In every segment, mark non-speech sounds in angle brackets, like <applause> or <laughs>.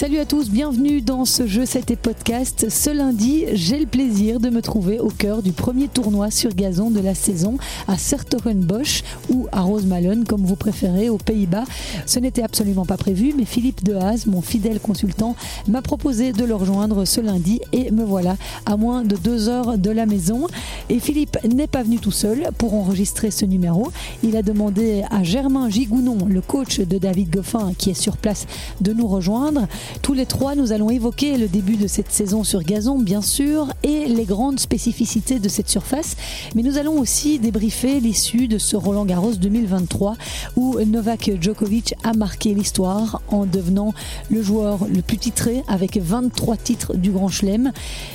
Salut à tous, bienvenue dans ce jeu C'était podcast. Ce lundi, j'ai le plaisir de me trouver au cœur du premier tournoi sur gazon de la saison à Sertogenbosch ou à Rosemallen, comme vous préférez, aux Pays-Bas. Ce n'était absolument pas prévu, mais Philippe Dehaze, mon fidèle consultant, m'a proposé de le rejoindre ce lundi et me voilà à moins de deux heures de la maison. Et Philippe n'est pas venu tout seul pour enregistrer ce numéro. Il a demandé à Germain Gigounon, le coach de David Goffin, qui est sur place, de nous rejoindre. Tous les trois, nous allons évoquer le début de cette saison sur gazon, bien sûr, et les grandes spécificités de cette surface. Mais nous allons aussi débriefer l'issue de ce Roland Garros 2023 où Novak Djokovic a marqué l'histoire en devenant le joueur le plus titré avec 23 titres du Grand Chelem.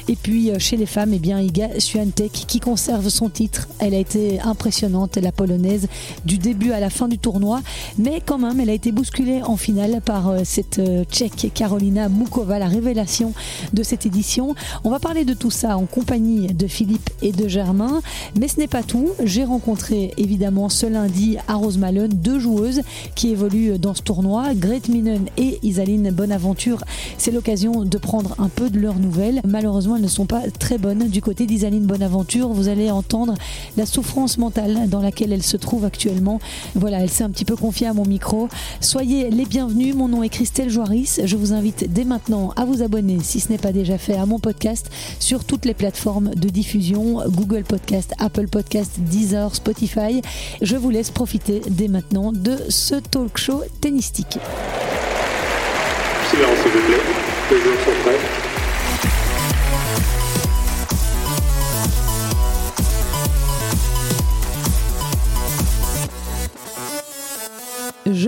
Et puis euh, chez les femmes, eh bien, Iga Swiatek qui conserve son titre. Elle a été impressionnante, la polonaise, du début à la fin du tournoi. Mais quand même, elle a été bousculée en finale par euh, cette euh, tchèque Carolina Mukova, la révélation de cette édition. On va parler de tout ça en compagnie de Philippe et de Germain. Mais ce n'est pas tout. J'ai rencontré évidemment ce lundi à Rosemallen deux joueuses qui évoluent dans ce tournoi, Grete Minen et Isaline Bonaventure. C'est l'occasion de prendre un peu de leurs nouvelles. Malheureusement, elles ne sont pas très bonnes du côté d'Isaline Bonaventure. Vous allez entendre la souffrance mentale dans laquelle elle se trouve actuellement. Voilà, elle s'est un petit peu confiée à mon micro. Soyez les bienvenus. Mon nom est Christelle Joaris. Je vous invite dès maintenant à vous abonner, si ce n'est pas déjà fait, à mon podcast sur toutes les plateformes de diffusion Google Podcast, Apple Podcast, Deezer, Spotify. Je vous laisse profiter dès maintenant de ce talk show tennistique.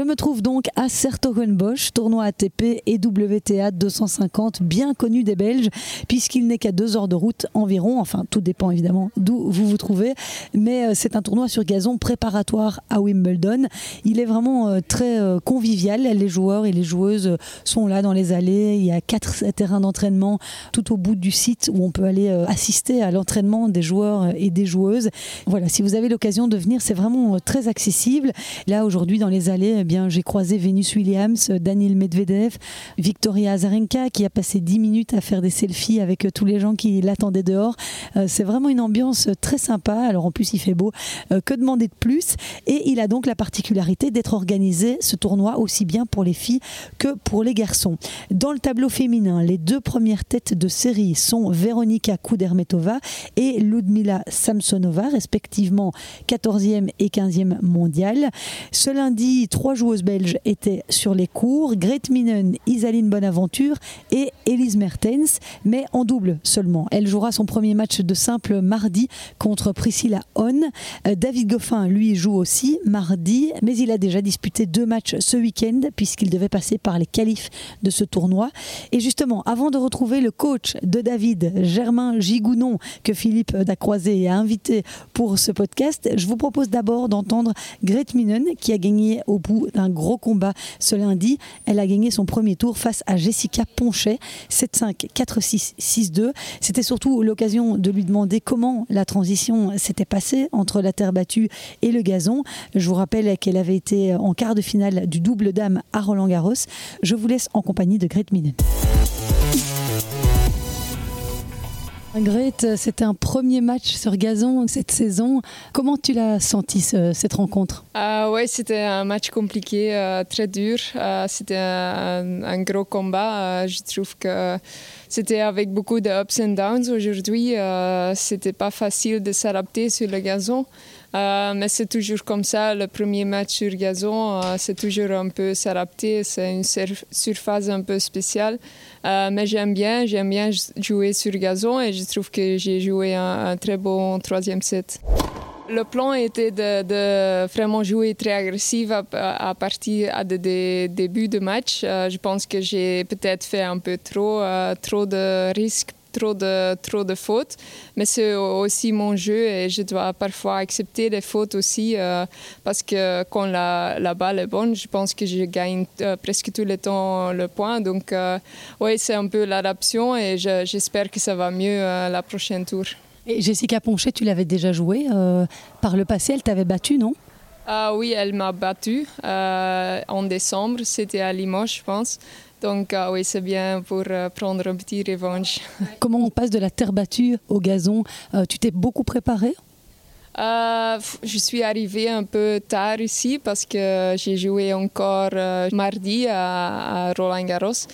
Me trouve donc à Sertogenbosch, tournoi ATP et WTA 250, bien connu des Belges, puisqu'il n'est qu'à deux heures de route environ. Enfin, tout dépend évidemment d'où vous vous trouvez. Mais euh, c'est un tournoi sur gazon préparatoire à Wimbledon. Il est vraiment euh, très euh, convivial. Les joueurs et les joueuses sont là dans les allées. Il y a quatre terrains d'entraînement tout au bout du site où on peut aller assister à l'entraînement des joueurs et des joueuses. Voilà, si vous avez l'occasion de venir, c'est vraiment très accessible. Là, aujourd'hui, dans les allées, eh j'ai croisé Venus Williams, Daniel Medvedev, Victoria Azarenka qui a passé 10 minutes à faire des selfies avec euh, tous les gens qui l'attendaient dehors. Euh, c'est vraiment une ambiance très sympa. Alors en plus, il fait beau. Euh, que demander de plus? Et il a donc la particularité d'être organisé ce tournoi aussi bien pour les filles que pour les garçons. Dans le tableau féminin, les deux premières têtes de série sont Veronika Kudermetova et Ludmila Samsonova, respectivement 14e et 15e mondiale. Ce lundi, trois joueuses belges étaient sur les cours, Grete Minen, Isaline Bonaventure et Elise Mertens, mais en double seulement. Elle jouera son premier match de simple mardi contre Priscilla Hon. Euh, David Goffin, lui, joue aussi mardi, mais il a déjà disputé deux matchs ce week-end puisqu'il devait passer par les qualifs de ce tournoi. Et justement, avant de retrouver le coach de David, Germain Gigounon, que Philippe Dacroisé a invité pour ce podcast, je vous propose d'abord d'entendre Grete Minen qui a gagné au bout d'un gros combat ce lundi. Elle a gagné son premier tour face à Jessica Ponchet, 7-5, 4-6, 6-2. C'était surtout l'occasion de lui demander comment la transition s'était passée entre la terre battue et le gazon. Je vous rappelle qu'elle avait été en quart de finale du double dame à Roland Garros. Je vous laisse en compagnie de Grete Minen. Grete, c'était un premier match sur gazon cette saison. Comment tu l'as senti cette rencontre? Euh, Oui, c'était un match compliqué, euh, très dur. Euh, c'était un, gros combat. Euh, je trouve que c'était avec beaucoup de ups and downs aujourd'hui. c'était pas facile de s'adapter sur le gazon. Euh, mais c'est toujours comme ça, le premier match sur gazon, euh, c'est toujours un peu s'adapter, c'est une surface un peu spéciale. Euh, mais j'aime bien, j'aime bien jouer sur gazon et je trouve que j'ai joué un, très bon troisième set. Le plan était de, vraiment jouer très agressif à, partir du début de match. je pense que j'ai peut-être fait un peu trop, trop de risques trop de, trop de fautes, mais c'est aussi mon jeu et je dois parfois accepter les fautes aussi euh, parce que quand la, la, balle est bonne, je pense que je gagne euh, presque tout le temps le point. Donc, euh, oui, c'est un peu l'adaptation et j'espère que ça va mieux la prochaine tour. Et Jessica Ponchet, tu l'avais déjà joué par le passé, elle t'avait battu, non? Ah oui, elle m'a battu en décembre, c'était à Limoges, je pense. Donc oui, c'est bien pour prendre un petit revanche. <laughs> Comment on passe de la terre battue au gazon? Tu t'es beaucoup préparé? Euh, je suis arrivée un peu tard ici parce que j'ai joué encore euh, mardi à, Roland Garros.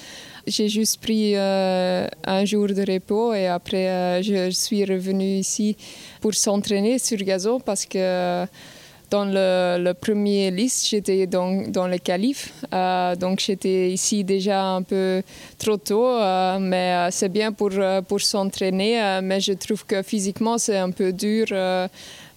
J'ai juste pris euh, un jour de repos et après je suis revenue ici pour s'entraîner sur gazon parce que dans le, le premier liste, j'étais dans, dans le calife. donc j'étais ici déjà un peu trop tôt, mais c'est bien pour, pour s'entraîner. mais je trouve que physiquement, c'est un peu dur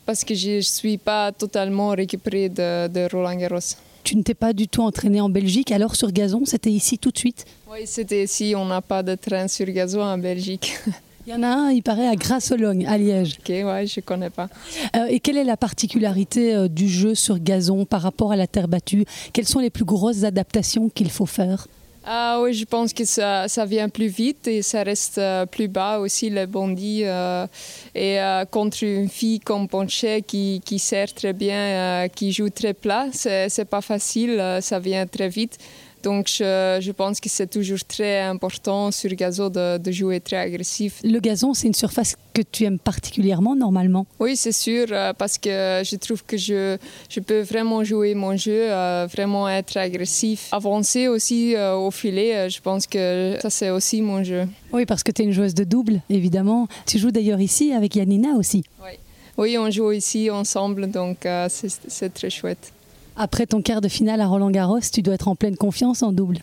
parce que je ne suis pas totalement récupérée de, Roland Garros. Tu ne t'es pas du tout entraîné en Belgique, alors sur gazon, c'était ici tout de suite? Oui, c'était ici, on n'a pas de train sur gazon en Belgique. <laughs> Il y en a un, il paraît, à Grassologne, à Liège. Ok, ouais, je ne connais pas. Euh, et quelle est la particularité euh, du jeu sur gazon par rapport à la terre battue? Quelles sont les plus grosses adaptations qu'il faut faire? Ah oui, je pense que ça, ça vient plus vite et ça reste euh, plus bas aussi, le bondi. Euh, et euh, contre une fille comme Ponche qui, qui sert très bien, qui joue très plat, c'est pas facile, ça vient très vite. Donc je, je, pense que c'est toujours très important sur gazon de, de, jouer très agressif. Le gazon, c'est une surface que tu aimes particulièrement normalement Oui, c'est sûr, euh, parce que je trouve que je, je peux vraiment jouer mon jeu, euh, vraiment être agressif, avancer aussi euh, au filet. Je pense que ça, c'est aussi mon jeu. Oui, parce que tu es une joueuse de double, évidemment. Tu joues d'ailleurs ici avec Yanina aussi. Oui. Oui, on joue ici ensemble, donc c'est très chouette. Après ton quart de finale à Roland Garros, tu dois être en pleine confiance en double.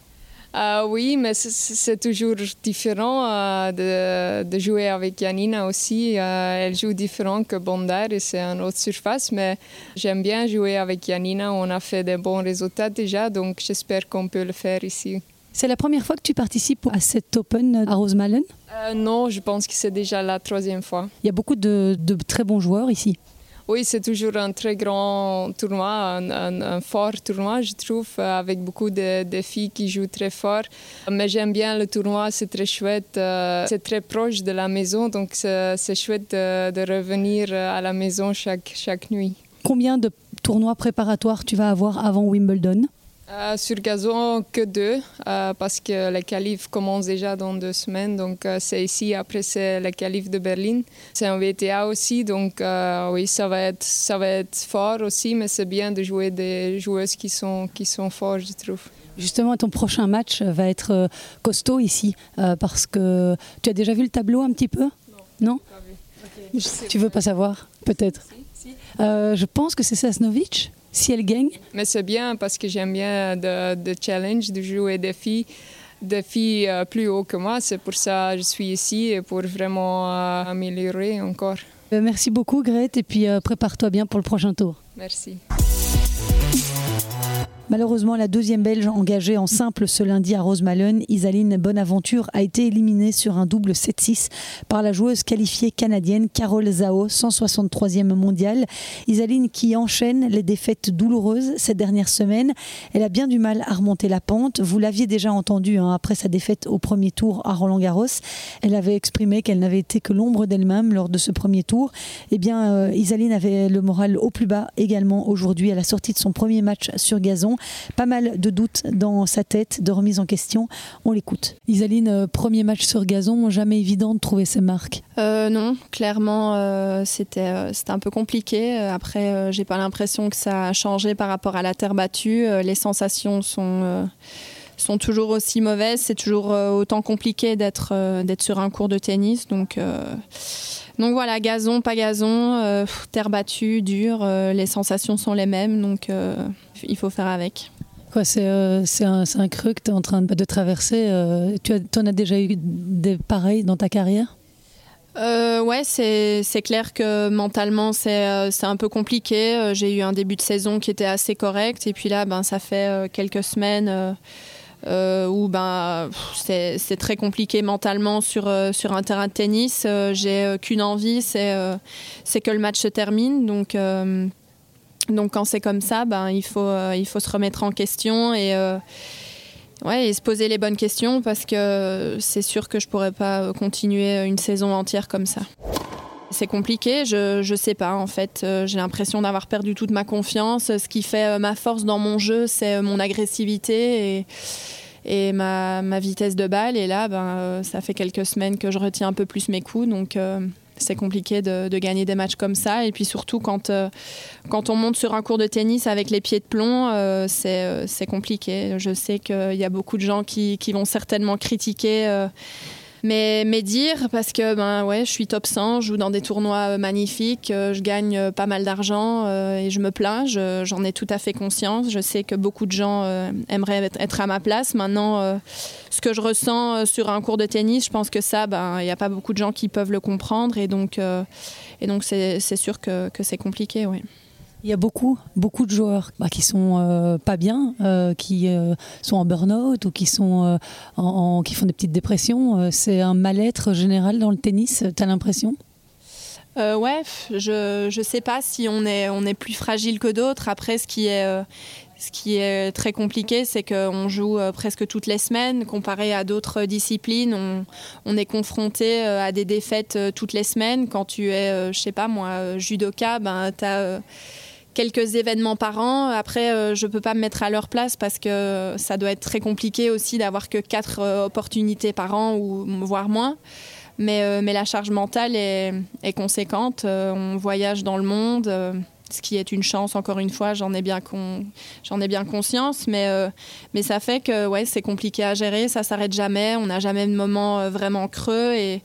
Euh, oui, mais c'est toujours différent euh, de, jouer avec Janina aussi. Euh, elle joue différent que Bondar et c'est une autre surface, mais j'aime bien jouer avec Janina. On a fait des bons résultats déjà, donc j'espère qu'on peut le faire ici. C'est la première fois que tu participes à cet Open à Rosemalen? Non, je pense que c'est déjà la troisième fois. Il y a beaucoup de très bons joueurs ici. Oui, c'est toujours un très grand tournoi, un, fort tournoi, je trouve, avec beaucoup de, filles qui jouent très fort. Mais j'aime bien le tournoi, c'est très chouette. Euh, c'est très proche de la maison, donc c'est chouette de, revenir à la maison chaque, chaque nuit. Combien de tournois préparatoires tu vas avoir avant Wimbledon? Euh, sur gazon, que deux, euh, parce que le qualif commence déjà dans deux semaines. Donc, euh, c'est ici. Après, c'est le qualif de Berlin. C'est un VTA aussi. Donc, oui, ça va, être, ça va être fort aussi, mais c'est bien de jouer des joueuses qui sont, qui sont fortes, je trouve. Justement, ton prochain match va être costaud ici, parce que tu as déjà vu le tableau un petit peu? Non, non? Tu veux pas savoir Peut-être? Si, si. je pense que c'est Sasnovic si elle gagne. Mais c'est bien parce que j'aime bien de, challenge, de jouer des filles, des filles euh, plus haut que moi. C'est pour ça que je suis ici et pour vraiment euh, améliorer encore. Euh, merci beaucoup Grete et puis prépare-toi bien pour le prochain tour. Merci. Malheureusement, la deuxième Belge engagée en simple ce lundi à Rosemalen, Isaline Bonaventure, a été éliminée sur un double 7-6 par la joueuse qualifiée canadienne Carole Zhao, 163e mondiale. Isaline qui enchaîne les défaites douloureuses cette dernière semaine. Elle a bien du mal à remonter la pente. Vous l'aviez déjà entendu hein, après sa défaite au premier tour à Roland Garros. Elle avait exprimé qu'elle n'avait été que l'ombre d'elle-même lors de ce premier tour. Eh bien, euh, Isaline avait le moral au plus bas également aujourd'hui à la sortie de son premier match sur gazon. Pas mal de doutes dans sa tête, de remise en question. On l'écoute. Isaline, euh, premier match sur gazon, jamais évident de trouver ses marques. Euh, non, clairement, euh, c'était un peu compliqué. Après, j'ai pas l'impression que ça a changé par rapport à la terre battue. les sensations sont sont toujours aussi mauvaises. C'est toujours autant compliqué d'être d'être sur un cours de tennis. Donc donc voilà, gazon, pas gazon, terre battue, dure, les sensations sont les mêmes. Donc il faut faire avec. Euh, c'est un, un, creux que tu es en train de, traverser. Euh, tu en as déjà eu des pareils dans ta carrière? Euh, ouais, c'est clair que mentalement c'est euh, un peu compliqué. J'ai eu un début de saison qui était assez correct et puis là, ben, ça fait quelques semaines où ben, c'est très compliqué mentalement sur, sur un terrain de tennis. J'ai qu'une envie, c'est que le match se termine. Donc donc quand c'est comme ça, ben, il, faut, euh, il faut se remettre en question et, euh, ouais, et se poser les bonnes questions parce que c'est sûr que je ne pourrais pas continuer une saison entière comme ça. C'est compliqué, je ne sais pas en fait. Euh, j'ai l'impression d'avoir perdu toute ma confiance. Ce qui fait ma force dans mon jeu, c'est mon agressivité. Et, et ma, ma, vitesse de balle. Et là, ben, ça fait quelques semaines que je retiens un peu plus mes coups. Donc c'est compliqué de, gagner des matchs comme ça. Et puis surtout, quand, euh, quand on monte sur un cours de tennis avec les pieds de plomb, euh, euh, c'est compliqué. Je sais qu'il y a beaucoup de gens qui, qui vont certainement critiquer mais, dire, parce que ben, ouais, je suis top 100, je joue dans des tournois euh, magnifiques, euh, je gagne euh, pas mal d'argent et je me plains, j'en ai tout à fait conscience. Je sais que beaucoup de gens aimeraient être à ma place. Maintenant, ce que je ressens sur un cours de tennis, je pense que ça, ben, il n'y a pas beaucoup de gens qui peuvent le comprendre et donc, et donc c'est sûr que, que c'est compliqué. Ouais. Il y a beaucoup, beaucoup de joueurs bah, qui sont euh, pas bien, euh, qui euh, sont en burn-out ou qui, sont, qui font des petites dépressions. c'est un mal-être général dans le tennis, tu as l'impression ouais, je ne sais pas si on est, on est plus fragile que d'autres. Après, ce qui est, ce qui est très compliqué, c'est qu'on joue presque toutes les semaines. Comparé à d'autres disciplines, on, on, est confronté à des défaites toutes les semaines. Quand tu es, je sais pas moi, judoka, ben, tu as quelques événements par an. Après, euh, je ne peux pas me mettre à leur place parce que ça doit être très compliqué aussi d'avoir que quatre euh, opportunités par an ou voire moins. Mais, euh, mais la charge mentale est conséquente. on voyage dans le monde ce qui est une chance, encore une fois, j'en ai, bien conscience, mais, euh, mais ça fait que ouais, c'est compliqué à gérer, ça s'arrête jamais, on n'a jamais de moment euh, vraiment creux et,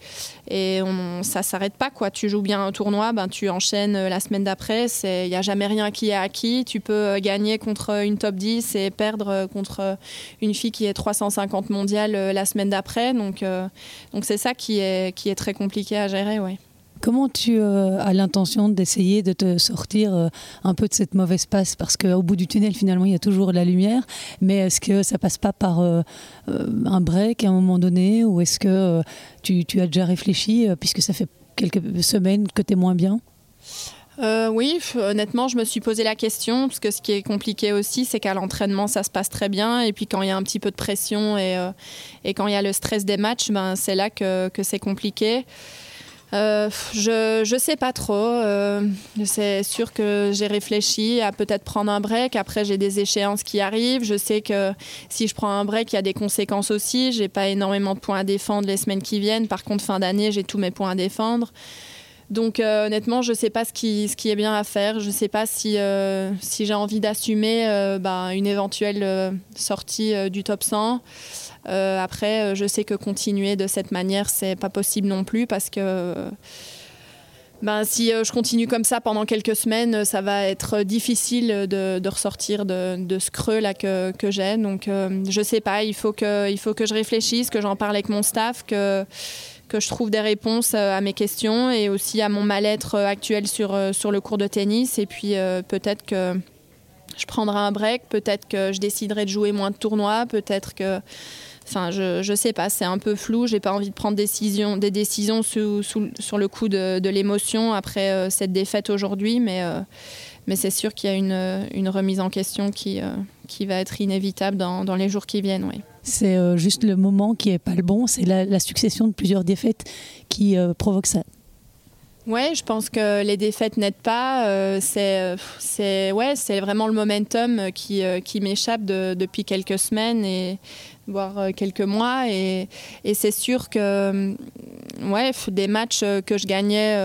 et on, ça s'arrête pas. Tu joues bien un tournoi, ben, tu enchaînes euh, la semaine d'après, il n'y a jamais rien qui est acquis, tu peux gagner contre une top 10 et perdre contre une fille qui est 350 mondiale la semaine d'après, donc donc c'est ça qui est, qui est très compliqué à gérer. Ouais. Comment tu euh, as l'intention d'essayer de te sortir euh, un peu de cette mauvaise passe? Parce qu'au bout du tunnel, finalement, il y a toujours la lumière. Mais est-ce que ça passe pas par euh, un break à un moment donné? Ou est-ce que tu, as déjà réfléchi, puisque ça fait quelques semaines que tu es moins bien? Oui, honnêtement, je me suis posé la question, parce que ce qui est compliqué aussi, c'est qu'à l'entraînement, ça se passe très bien, et puis quand il y a un petit peu de pression et, quand il y a le stress des matchs, ben, c'est là que c'est compliqué. Euh, je ne sais pas trop. Euh, c'est sûr que j'ai réfléchi à peut-être prendre un break. Après, j'ai des échéances qui arrivent. Je sais que si je prends un break, il y a des conséquences aussi. J'ai pas énormément de points à défendre les semaines qui viennent. Par contre, fin d'année, j'ai tous mes points à défendre. Donc euh, honnêtement, je ne sais pas ce qui, est bien à faire. Je ne sais pas si, si j'ai envie d'assumer bah, une éventuelle sortie du top 100. Euh, après, euh, je sais que continuer de cette manière, c'est pas possible non plus parce que ben, si euh, je continue comme ça pendant quelques semaines, ça va être difficile de, ressortir de, ce creux là que, que j'ai. Donc, je sais pas. Il faut que, il faut que je réfléchisse, que j'en parle avec mon staff, que que je trouve des réponses à mes questions et aussi à mon mal-être actuel sur, sur le cours de tennis. Et puis peut-être que je prendrai un break, peut-être que je déciderai de jouer moins de tournois, peut-être que Enfin, je, je sais pas, c'est un peu flou. J'ai pas envie de prendre décision, des décisions sous, sur le coup de, de l'émotion après euh, cette défaite aujourd'hui, mais, euh, mais c'est sûr qu'il y a une, une, remise en question qui, euh, qui va être inévitable dans, dans les jours qui viennent. Oui. C'est juste le moment qui est pas le bon, c'est la, la, succession de plusieurs défaites qui provoque ça. Oui, je pense que les défaites n'aident pas. c'est c'est ouais, vraiment le momentum qui, qui m'échappe depuis quelques semaines et voire euh, quelques mois. Et, c'est sûr que euh, ouais, des matchs euh, que je gagnais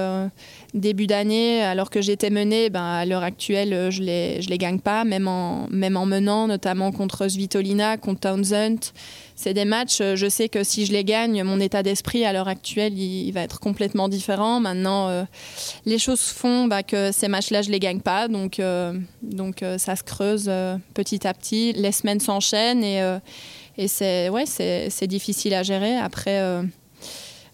début d'année, alors que j'étais menée, ben, à l'heure actuelle, je ne les, je les gagne pas, même en, même en menant, notamment contre Svitolina, contre Townsend. C'est des matchs, je sais que si je les gagne, mon état d'esprit à l'heure actuelle, il, va être complètement différent. Maintenant, les choses font bah, que ces matchs-là, je les gagne pas. Donc, donc ça se creuse petit à petit. Les semaines s'enchaînent et et c'est ouais, c'est difficile à gérer. Après, euh,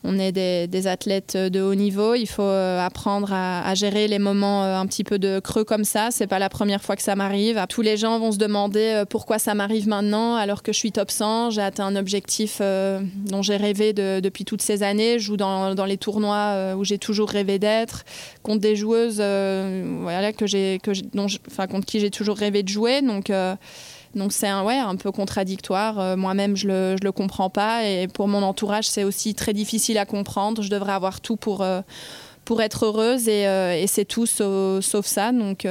on est des, athlètes de haut niveau. Il faut euh, apprendre à, gérer les moments euh, un petit peu de creux comme ça. C'est pas la première fois que ça m'arrive. Tous les gens vont se demander pourquoi ça m'arrive maintenant alors que je suis top 100. J'ai atteint un objectif dont j'ai rêvé de, depuis toutes ces années. Je joue dans, dans les tournois où j'ai toujours rêvé d'être, contre des joueuses voilà, que j'ai, que enfin, contre qui j'ai toujours rêvé de jouer. Donc donc c'est un, ouais, un peu contradictoire. Euh, moi-même, je le, je le comprends pas. Et pour mon entourage, c'est aussi très difficile à comprendre. Je devrais avoir tout pour, euh, pour être heureuse et, c'est tout sauf, ça. Donc,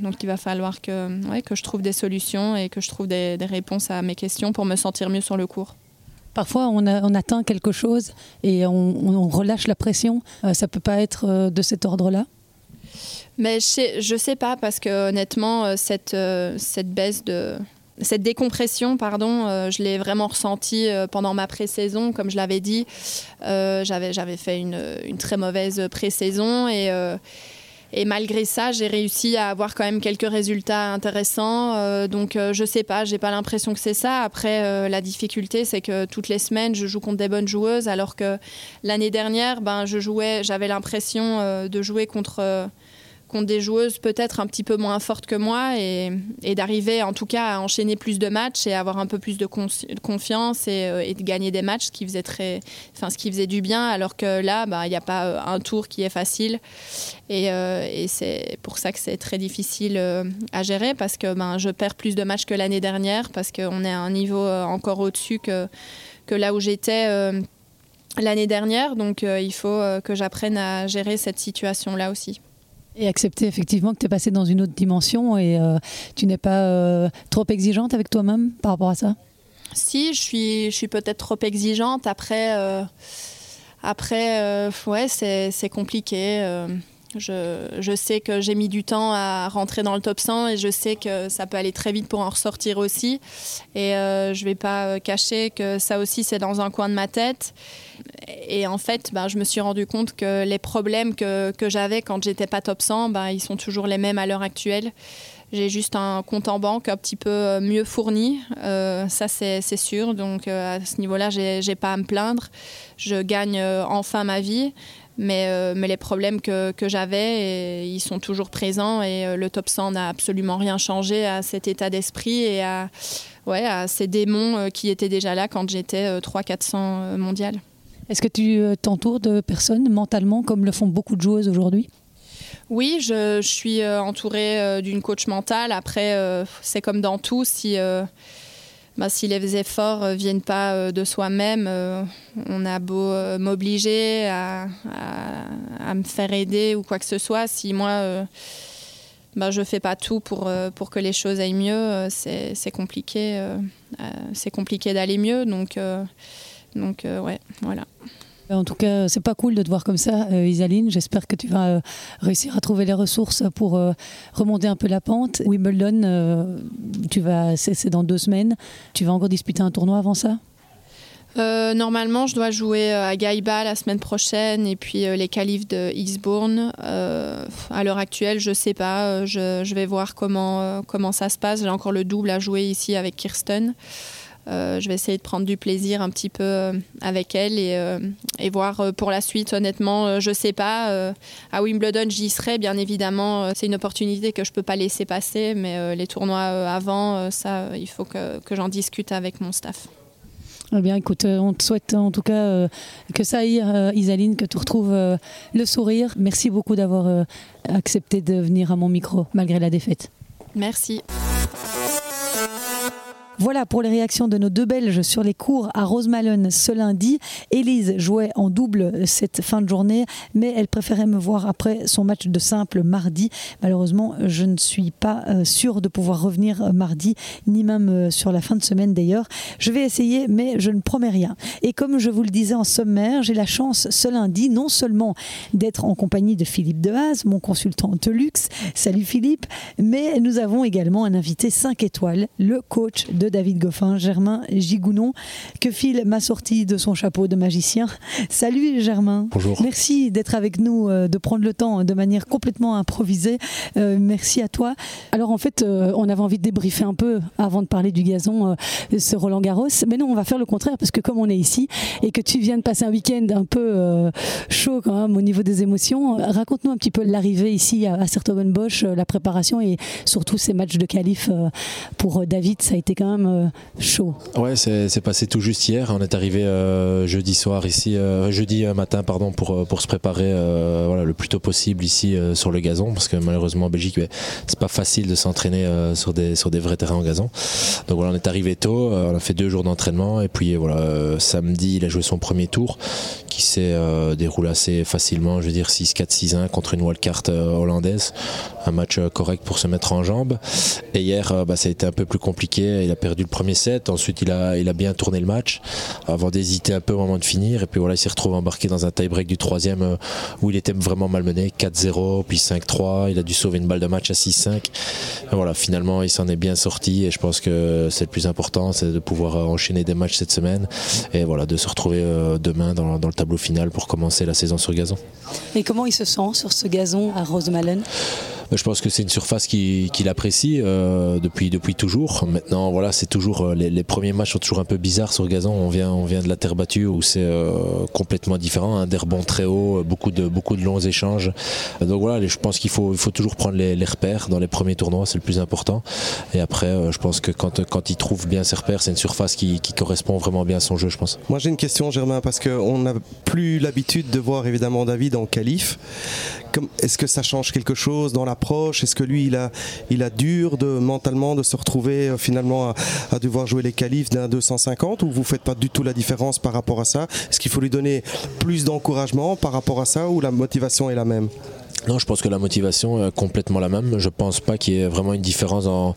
donc il va falloir que, ouais, que je trouve des solutions et que je trouve des, réponses à mes questions pour me sentir mieux sur le cours. Parfois, on, on atteint quelque chose et on, on relâche la pression. ça peut pas être de cet ordre-là? Mais je sais, je sais pas parce que honnêtement, euh, cette, euh, cette baisse de cette décompression, pardon, euh, je l'ai vraiment ressentie pendant ma pré-saison, comme je l'avais dit. j'avais, j'avais fait une, une, très mauvaise pré-saison et, et malgré ça, j'ai réussi à avoir quand même quelques résultats intéressants. donc je sais pas, j'ai pas l'impression que c'est ça. Après, la difficulté, c'est que toutes les semaines, je joue contre des bonnes joueuses, alors que l'année dernière, ben, je jouais, j'avais l'impression de jouer contre contre des joueuses peut-être un petit peu moins fortes que moi et, d'arriver en tout cas à enchaîner plus de matchs et avoir un peu plus de, confiance euh, et, de gagner des matchs, ce qui faisait, très, enfin, ce qui faisait du bien, alors que là, bah, il n'y a pas euh, un tour qui est facile. Et, euh, c'est pour ça que c'est très difficile à gérer parce que ben, je perds plus de matchs que l'année dernière parce qu'on est à un niveau encore au-dessus que, que là où j'étais l'année dernière. Donc il faut que j'apprenne à gérer cette situation-là aussi. Et accepter effectivement que tu es passé dans une autre dimension et euh, tu n'es pas euh, trop exigeante avec toi-même par rapport à ça? Si, je suis, je suis peut-être trop exigeante. Après, euh, après ouais, c'est compliqué. Je, je, sais que j'ai mis du temps à rentrer dans le top 100 et je sais que ça peut aller très vite pour en ressortir aussi. Et je ne vais pas cacher que ça aussi, c'est dans un coin de ma tête. Et en fait, ben, je me suis rendu compte que les problèmes que, j'avais quand j'étais pas top 100, ben, ils sont toujours les mêmes à l'heure actuelle. J'ai juste un compte en banque un petit peu euh, mieux fourni, euh, ça c'est sûr. Donc euh, à ce niveau-là, j'ai pas à me plaindre. Je gagne enfin ma vie, mais, les problèmes que, j'avais, ils sont toujours présents et le top 100 n'a absolument rien changé à cet état d'esprit et à, ces démons qui étaient déjà là quand j'étais 300-400 mondial. Est-ce que tu euh, t'entoures de personnes mentalement comme le font beaucoup de joueuses aujourd'hui? Oui, je, suis euh, entourée euh, d'une coach mentale. Après, c'est comme dans tout, si, bah, les efforts ne viennent pas de soi-même, on a beau m'obliger à, à, me faire aider ou quoi que ce soit. Si moi, bah, je ne fais pas tout pour, pour que les choses aillent mieux, c'est compliqué, c'est compliqué d'aller mieux. Donc, donc euh, ouais, voilà. En tout cas, c'est pas cool de te voir comme ça, euh, Isaline. J'espère que tu vas euh, réussir à trouver les ressources pour remonter un peu la pente. Wimbledon, tu vas, c'est dans deux semaines. Tu vas encore disputer un tournoi avant ça? Normalement, je dois jouer à Gaïba la semaine prochaine et puis les qualifs de Eastbourne. à l'heure actuelle, je sais pas. Je, je, vais voir comment, comment ça se passe. J'ai encore le double à jouer ici avec Kirsten. Euh, je vais essayer de prendre du plaisir un petit peu euh, avec elle et, euh, et voir pour la suite. Honnêtement, je sais pas. à Wimbledon, j'y serai, bien évidemment. C'est une opportunité que je peux pas laisser passer, mais les tournois avant, ça, il faut que, que j'en discute avec mon staff. Eh bien, écoute, on te souhaite en tout cas que ça aille, Isaline, que tu retrouves le sourire. Merci beaucoup d'avoir accepté de venir à mon micro malgré la défaite. Merci. Voilà pour les réactions de nos deux Belges sur les cours à Rosemalone ce lundi. Élise jouait en double cette fin de journée, mais elle préférait me voir après son match de simple mardi. Malheureusement, je ne suis pas euh, sûre de pouvoir revenir euh, mardi, ni même euh, sur la fin de semaine d'ailleurs. Je vais essayer, mais je ne promets rien. Et comme je vous le disais en sommaire, j'ai la chance ce lundi non seulement d'être en compagnie de Philippe Dehaze, mon consultant de luxe. Salut Philippe, mais nous avons également un invité 5 étoiles, le coach de David Goffin, Germain Gigounon, que file m'a sorti de son chapeau de magicien. <laughs> Salut Germain. Bonjour. Merci d'être avec nous, euh, de prendre le temps de manière complètement improvisée. Euh, merci à toi. Alors en fait, euh, on avait envie de débriefer un peu avant de parler du gazon, ce Roland Garros. Mais non, on va faire le contraire parce que comme on est ici et que tu viens de passer un week-end un peu chaud quand même au niveau des émotions, raconte-nous un petit peu l'arrivée ici à, à bosch la préparation et surtout ces matchs de qualif pour David. Ça a été quand même euh, chaud. Ouais, c'est passé tout juste hier. On est arrivé euh, jeudi soir ici, euh, jeudi matin pardon, pour, se préparer voilà, le plus tôt possible ici sur le gazon parce que malheureusement en Belgique, c'est pas facile de s'entraîner sur, des, sur des vrais terrains en gazon. Donc voilà, on est arrivé tôt, on a fait deux jours d'entraînement et puis voilà, samedi il a joué son premier tour qui s'est déroulé assez facilement, je veux dire 6-4, 6-1 contre une wildcard hollandaise. Un match correct pour se mettre en jambes. Et hier, bah, ça a été un peu plus compliqué. Il a perdu le premier set, ensuite il a, il a bien tourné le match avant d'hésiter un peu au moment de finir. Et puis voilà, il s'est retrouvé embarqué dans un tie-break du troisième où il était vraiment malmené, 4-0, puis 5-3. Il a dû sauver une balle de match à 6-5. Voilà, finalement, il s'en est bien sorti et je pense que c'est le plus important, c'est de pouvoir enchaîner des matchs cette semaine et voilà, de se retrouver euh, demain dans, le tableau final pour commencer la saison sur gazon. Et comment il se sent sur ce gazon à Rosemalen je pense que c'est une surface qu'il apprécie euh, depuis, depuis toujours. Maintenant, voilà, c'est toujours euh, les, premiers matchs sont toujours un peu bizarres sur gazon. On vient, on vient de la terre battue où c'est euh, complètement différent, un hein, des rebonds très hauts, beaucoup de, beaucoup de longs échanges. Donc voilà, je pense qu'il faut, il faut toujours prendre les, repères dans les premiers tournois, c'est le plus important. Et après, je pense que quand, quand il trouve bien ses repères, c'est une surface qui, qui, correspond vraiment bien à son jeu, je pense. Moi j'ai une question, Germain, parce qu'on n'a plus l'habitude de voir évidemment David en qualif. Est-ce que ça change quelque chose dans l'approche? Est-ce que lui, il a, il dur de, mentalement de se retrouver euh, finalement à, devoir jouer les qualifs d'un 250 ou vous faites pas du tout la différence par rapport à ça? Est-ce qu'il faut lui donner plus d'encouragement par rapport à ça ou la motivation est la même? Non, je pense que la motivation est complètement la même. Je pense pas qu'il y ait vraiment une différence dans.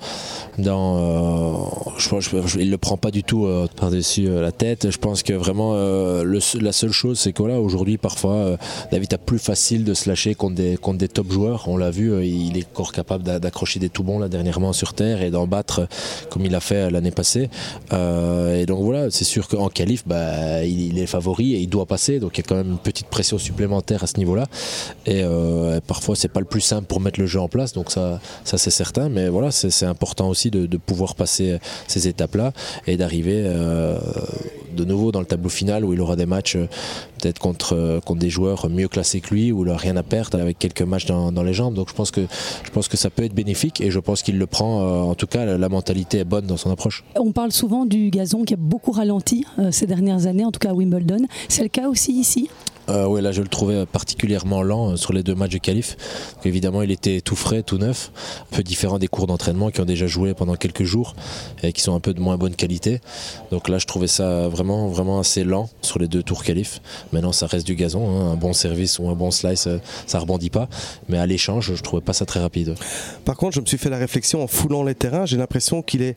dans euh, je, il le prend pas du tout euh, par-dessus euh, la tête. Je pense que vraiment la seule chose, c'est que voilà, aujourd'hui, parfois, David a plus facile de se lâcher contre des, contre des top joueurs. On l'a vu, il est encore capable d'accrocher des tout bons là dernièrement sur terre et d'en battre comme il a fait l'année passée. et donc voilà, c'est sûr qu'en qualif, bah, il, est favori et il doit passer. Donc il y a quand même une petite pression supplémentaire à ce niveau-là. Et parfois c'est pas le plus simple pour mettre le jeu en place, donc ça, ça c'est certain. Mais voilà, c'est important aussi de, pouvoir passer ces étapes-là et d'arriver euh, de nouveau dans le tableau final où il aura des matchs euh, peut-être contre, euh, contre des joueurs mieux classés que lui, où il n'a rien à perdre avec quelques matchs dans, les jambes. Donc je pense que je pense que ça peut être bénéfique et je pense qu'il le prend. en tout cas, la, mentalité est bonne dans son approche. On parle souvent du gazon qui a beaucoup ralenti ces dernières années, en tout cas à Wimbledon. C'est le cas aussi ici? Euh, oui, là je le trouvais particulièrement lent euh, sur les deux matchs de qualif. évidemment, il était tout frais, tout neuf, un peu différent des cours d'entraînement qui ont déjà joué pendant quelques jours et qui sont un peu de moins bonne qualité. Donc là, je trouvais ça vraiment, vraiment assez lent sur les deux tours qualif. Maintenant, ça reste du gazon, hein. un bon service ou un bon slice, euh, ça rebondit pas. Mais à l'échange, je trouvais pas ça très rapide. Par contre, je me suis fait la réflexion en foulant les terrains. J'ai l'impression qu'il est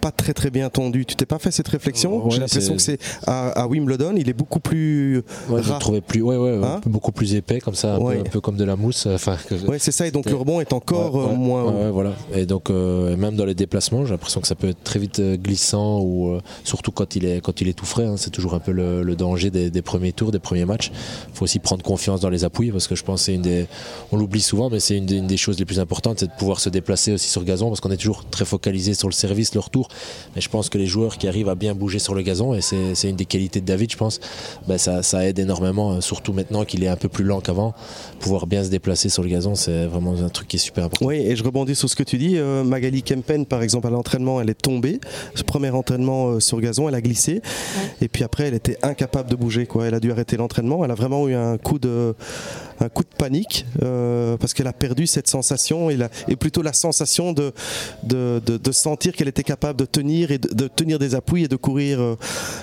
pas très très bien tendu. Tu t'es pas fait cette réflexion? J'ai l'impression que c'est à, Wimbledon, il est beaucoup plus. Ouais, plus, ouais, ouais, hein beaucoup plus épais comme ça, un, peu, comme de la mousse. Enfin, ouais, c'est ça. Et donc le rebond est encore euh, moins. voilà. Et donc euh, même dans les déplacements, j'ai l'impression que ça peut être très vite euh, glissant ou surtout quand il est quand il est tout frais. Hein, c'est toujours un peu le, danger des, premiers tours, des premiers matchs. Il faut aussi prendre confiance dans les appuis parce que je pense c'est une des, on l'oublie souvent, mais c'est une, des choses les plus importantes, c'est de pouvoir se déplacer aussi sur gazon parce qu'on est toujours très focalisé sur le service, le retour. Mais je pense que les joueurs qui arrivent à bien bouger sur le gazon et c'est une des qualités de David, je pense, ben ça, ça aide énormément, surtout maintenant qu'il est un peu plus lent qu'avant, pouvoir bien se déplacer sur le gazon, c'est vraiment un truc qui est super important. Oui, et je rebondis sur ce que tu dis. Euh, Magali Kempen, par exemple, à l'entraînement, elle est tombée. Ce premier entraînement euh, sur gazon, elle a glissé. Et puis après, elle était incapable de bouger. Quoi. Elle a dû arrêter l'entraînement. Elle a vraiment eu un coup de, un coup de panique euh, parce qu'elle a perdu cette sensation et, et plutôt la sensation de, de, de, sentir qu'elle était capable de tenir et de, tenir des appuis et de courir.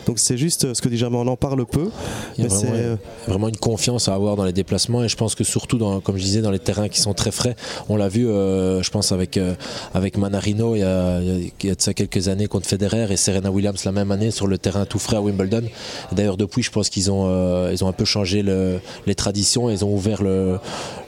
donc c'est juste ce que dit jamais on en parle peu. Il y a vraiment, vraiment, une confiance à avoir dans les déplacements et je pense que surtout, dans, comme je disais, dans les terrains qui sont très frais, on l'a vu, euh, je pense, avec, euh, avec Manarino il y, a, il y, a, de ça quelques années contre Federer et Serena Williams la même année sur le terrain tout frais à Wimbledon. D'ailleurs, depuis, je pense qu'ils ont, euh, ils ont un peu changé le, les traditions, ils ont ouvert le,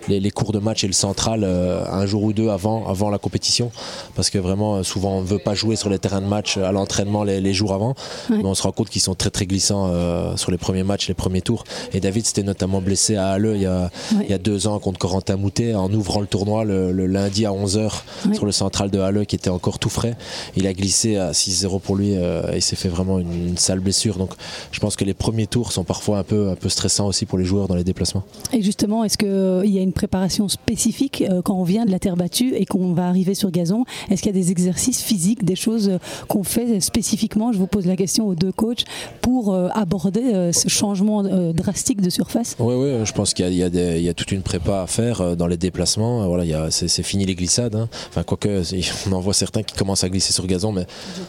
les, cours de match et le central euh, un jour ou deux avant, avant la compétition. Parce que vraiment, euh, souvent, on ne veut pas jouer sur les terrains de match à l'entraînement les, jours avant. Mais on se rend compte qu'ils sont très très glissants euh, sur les premiers matchs, les premiers tours. Et David s'était notamment blessé à Halle il y, a, il y a deux ans contre Corentin Moutet en ouvrant le tournoi le, lundi à 11h sur le central de Halle qui était encore tout frais. Il a glissé à 6-0 pour lui et s'est fait vraiment une, sale blessure. Donc je pense que les premiers tours sont parfois un peu, un peu stressants aussi pour les joueurs dans les déplacements. Et justement, est-ce qu'il y a une préparation spécifique euh, quand on vient de la terre battue et qu'on va arriver sur gazon Est-ce qu'il y a des exercices physiques, des choses euh, qu'on fait spécifiquement? Je vous pose la question aux deux coachs pour euh, aborder ce changement drastique de surface. Oui, oui, je pense qu'il y, y, a toute une prépa à faire dans les déplacements. Voilà, c'est fini les glissades. Hein. Enfin, quoique, <laughs> on en voit certains qui commencent à glisser sur gazon, mais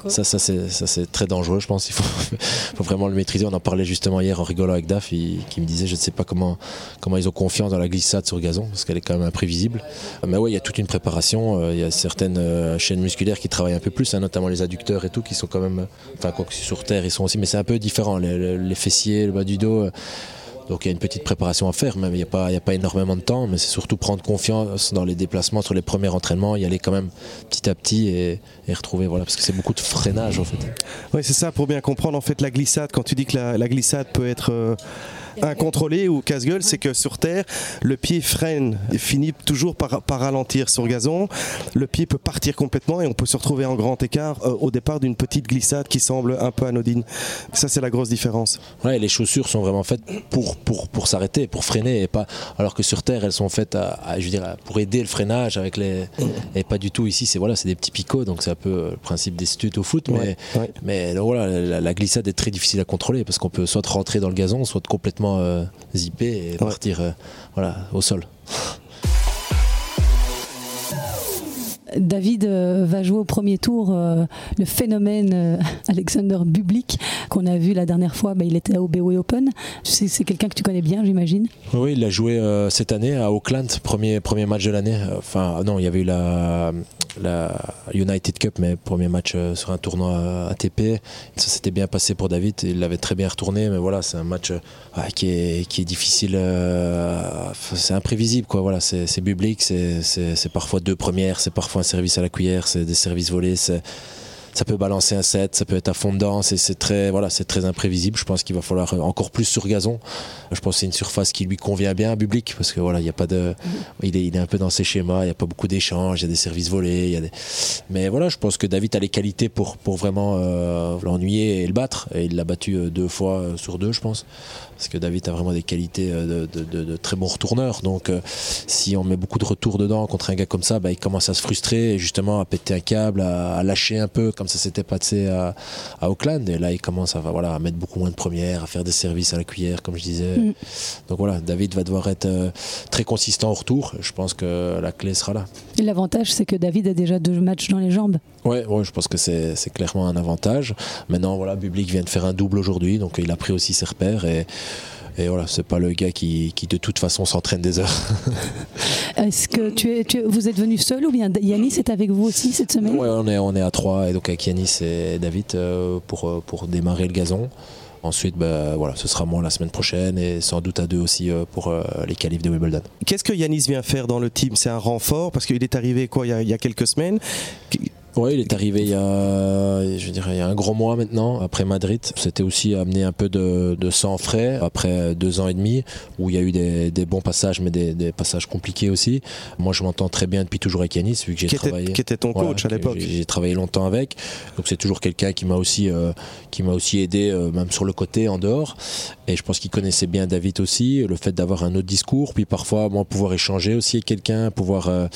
ça, ça c'est très dangereux, je pense. Il faut, <laughs> faut, vraiment le maîtriser. On en parlait justement hier en rigolant avec Daf, qui me disait, je ne sais pas comment, comment ils ont confiance dans la glissade sur gazon, parce qu'elle est quand même imprévisible. Mais oui, il y a toute une préparation. Euh, il y a certaines euh, chaînes musculaires qui travaillent un peu plus, hein, notamment les adducteurs et tout, qui sont quand même, enfin, quoi que sur terre, ils sont aussi, mais c'est un peu différent. Les, fessiers, le bas du dos. Euh, donc il y a une petite préparation à faire, mais il n'y a, pas, a pas énormément de temps, mais c'est surtout prendre confiance dans les déplacements sur les premiers entraînements, y aller quand même petit à petit et, retrouver, voilà, parce que c'est beaucoup de freinage en fait. Oui, c'est ça, pour bien comprendre en fait la glissade, quand tu dis que la, glissade peut être incontrôlé ou casse-gueule, c'est que sur terre, le pied freine et finit toujours par, ralentir sur gazon. Le pied peut partir complètement et on peut se retrouver en grand écart euh, au départ d'une petite glissade qui semble un peu anodine. Ça, c'est la grosse différence. Ouais, les chaussures sont vraiment faites pour, pour, pour s'arrêter, pour freiner, et pas, alors que sur terre, elles sont faites à, je dire, pour aider le freinage avec les, et pas du tout ici. C'est voilà, c'est des petits picots, donc c'est un peu le principe des studs au foot, mais, mais voilà, la, la, glissade est très difficile à contrôler parce qu'on peut soit rentrer dans le gazon, soit complètement euh, zipper et partir euh, voilà, au sol. David euh, va jouer au premier tour le phénomène <laughs> Alexander Bublik qu'on a vu la dernière fois. Bah, il était au BOE Open. C'est quelqu'un que tu connais bien, j'imagine. Oui, il a joué cette année à Auckland, premier, premier match de l'année. Enfin, non, il y avait eu la, United Cup, mais premier match euh, sur un tournoi ATP. Ça s'était bien passé pour David, il l'avait très bien retourné, mais voilà, c'est un match euh, qui, est, difficile, euh, c'est imprévisible, quoi. Voilà, c'est public, c'est parfois deux premières, c'est parfois service à la cuillère, c'est des services volés, c'est ça peut balancer un set, ça peut être à fond dedans, c'est très, voilà, très imprévisible. Je pense qu'il va falloir encore plus sur gazon. Je pense que c'est une surface qui lui convient bien à public parce que voilà, il y a pas de, il est, un peu dans ses schémas, il n'y a pas beaucoup d'échanges, il y a des services volés, mais voilà, je pense que David a les qualités pour, pour vraiment euh, l'ennuyer et le battre. Et il l'a battu euh, deux fois euh, sur deux, je pense parce que David a vraiment des qualités de, de, très bons retourneurs. Donc, si on met beaucoup de retours dedans contre un gars comme ça, bah, il commence à se frustrer et justement à péter un câble, à, lâcher un peu, comme ça s'était passé à, à, Auckland. Et là, il commence à, voilà, à mettre beaucoup moins de premières, à faire des services à la cuillère, comme je disais. Mm. Donc voilà, David va devoir être très consistant au retour. Je pense que la clé sera là. Et l'avantage, c'est que David a déjà deux matchs dans les jambes. Ouais, ouais je pense que c'est clairement un avantage. Maintenant, voilà, Bublik vient de faire un double aujourd'hui, donc il a pris aussi ses repères et. Et voilà, c'est pas le gars qui, qui de toute façon s'entraîne des heures. <laughs> Est-ce que tu es, vous êtes venu seul ou bien Yanis est avec vous aussi cette semaine? Ouais, on est, on est à trois et donc avec Yanis et David euh, pour, euh, pour démarrer le gazon. Ensuite, bah, voilà, ce sera moi la semaine prochaine et sans doute à deux aussi euh, pour les qualifs de Wimbledon. Qu'est-ce que Yanis vient faire dans le team? C'est un renfort? Parce qu'il est arrivé quoi il y, a, il y a quelques semaines. Oui, il est arrivé il y a, je dirais, il y a un gros mois maintenant, après Madrid. C'était aussi amené un peu de, sang frais, après deux ans et demi, où il y a eu des, bons passages, mais des, passages compliqués aussi. Moi, je m'entends très bien depuis toujours avec Yanis, vu que j'ai travaillé. qui était ton coach à l'époque J'ai travaillé longtemps avec. Donc, c'est toujours quelqu'un qui m'a aussi, euh, qui m'a aussi aidé, euh, même sur le côté, en dehors. Et je pense qu'il connaissait bien David aussi, le fait d'avoir un autre discours, puis parfois, moi, pouvoir échanger aussi avec quelqu'un, pouvoir euh,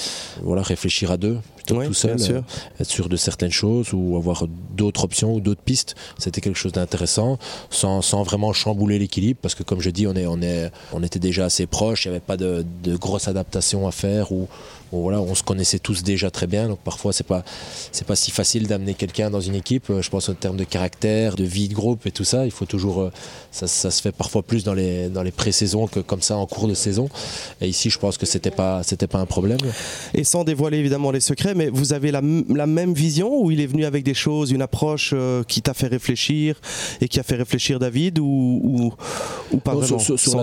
voilà, réfléchir à deux tout seul, euh, être sûr de certaines choses ou avoir d'autres options ou d'autres pistes. C'était quelque chose d'intéressant, sans, sans, vraiment chambouler l'équilibre, parce que comme je dis, on, est, on, est, on était déjà assez proches, il n'y avait pas de, de grosses adaptations à faire ou voilà, on se connaissait tous déjà très bien, donc parfois c'est pas c'est pas si facile d'amener quelqu'un dans une équipe. Euh, je pense en termes de caractère, de vie de groupe et tout ça, il faut toujours euh, ça, se fait parfois plus dans les dans les pré-saisons que comme ça en cours de saison. Et ici, je pense que c'était pas c'était pas un problème. Et sans dévoiler évidemment les secrets, mais vous avez la, même vision ou il est venu avec des choses, une approche euh, qui t'a fait réfléchir et qui a fait réfléchir David ou ou, pas vraiment sur, la, sur,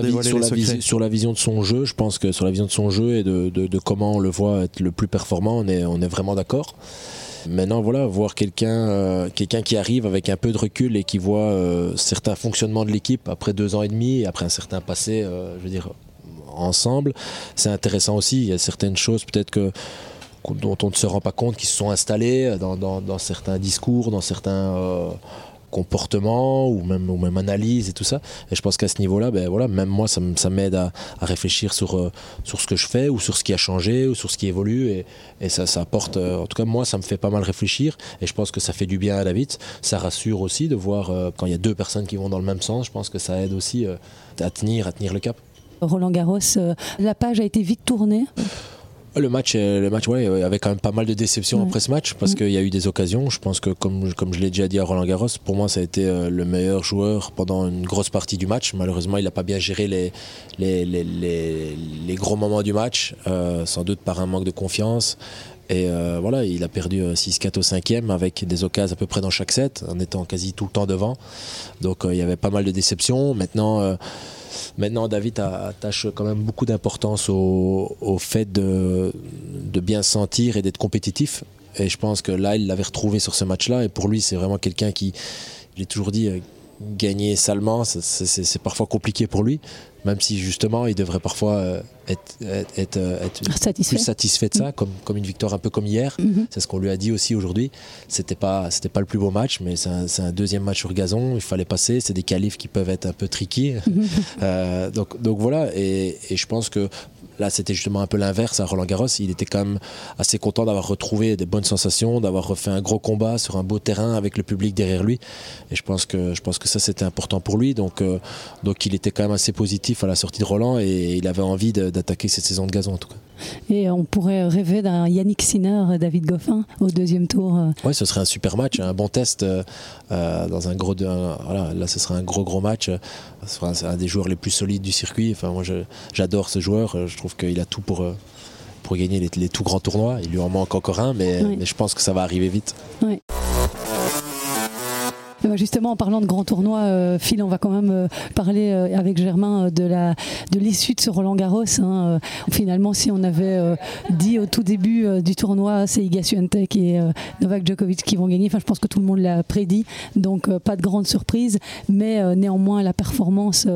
la vision de son jeu, je pense que sur la vision de son jeu et de, de, de comment on le être le plus performant, on est, on est vraiment d'accord. Maintenant, voilà, voir quelqu'un euh, qui arrive avec un peu de recul et qui voit euh, certains fonctionnements de l'équipe après deux ans et demi, après un certain passé, euh, je veux dire, ensemble, c'est intéressant aussi. Il y a certaines choses peut-être que dont on ne se rend pas compte qui se sont installées dans, dans, certains discours, dans certains comportement ou même, ou même analyse et tout ça. Et je pense qu'à ce niveau-là, ben voilà, même moi, ça, m'aide à, réfléchir sur, euh, sur ce que je fais ou sur ce qui a changé ou sur ce qui évolue. Et, et ça, ça apporte, euh, en tout cas, moi, ça me fait pas mal réfléchir. Et je pense que ça fait du bien à David. Ça rassure aussi de voir euh, quand il y a deux personnes qui vont dans le même sens. Je pense que ça aide aussi à tenir, à tenir le cap. Roland Garros, la page a été vite tournée? Le match, euh, le match ouais, avait quand même pas mal de déceptions après ce match parce qu'il y a eu des occasions. Je pense que, comme, comme je l'ai déjà dit à Roland Garros, pour moi, ça a été euh, le meilleur joueur pendant une grosse partie du match. Malheureusement, il n'a pas bien géré les, les, les, les, gros moments du match, euh, sans doute par un manque de confiance. Et voilà, il a perdu 6-4 au cinquième avec des occasions à peu près dans chaque set, en étant quasi tout le temps devant. Donc il y avait pas mal de déceptions. Maintenant Maintenant, David attache quand même beaucoup d'importance au, fait de, bien sentir et d'être compétitif. Et je pense que là, il l'avait retrouvé sur ce match-là. Et pour lui, c'est vraiment quelqu'un qui, j'ai toujours dit, euh, gagner salement, c'est parfois compliqué pour lui, même si justement il devrait parfois euh, être, être, euh, satisfait. plus satisfait de ça, mm. comme, comme une victoire un peu comme hier. Mm-hmm. C'est ce qu'on lui a dit aussi aujourd'hui. C'était pas, c'était pas le plus beau match, mais c'est un, deuxième match sur gazon. Il fallait passer. C'est des qualifs qui peuvent être un peu tricky. Mm-hmm. <laughs> donc, donc voilà. Et, et, je pense que Là, c'était justement un peu l'inverse à Roland Garros. Il était quand même assez content d'avoir retrouvé des bonnes sensations, d'avoir refait un gros combat sur un beau terrain avec le public derrière lui. Et je pense que, ça, c'était important pour lui. Donc, euh, donc, il était quand même assez positif à la sortie de Roland et il avait envie d'attaquer cette saison de gazon en tout cas. Et on pourrait rêver d'un Yannick Sinner, David Goffin au deuxième tour. Euh. Oui, ce serait un super match, un bon test euh, dans un gros. voilà, là, ce serait un gros gros match. C'est un des joueurs les plus solides du circuit. Enfin, moi, j'adore ce joueur. Je trouve qu'il a tout pour, euh, pour gagner les, tout grands tournois. Il lui en manque encore un, mais, mais je pense que ça va arriver vite. Ben, justement, en parlant de grands tournois, euh, Phil, on va quand même euh, parler avec Germain de de l'issue de ce Roland Garros. Hein. finalement, si on avait dit au tout début du tournoi, c'est Iga Swiatek et Novak Djokovic qui vont gagner. Enfin, je pense que tout le monde l'a prédit, donc pas de grande surprise. Mais néanmoins, la performance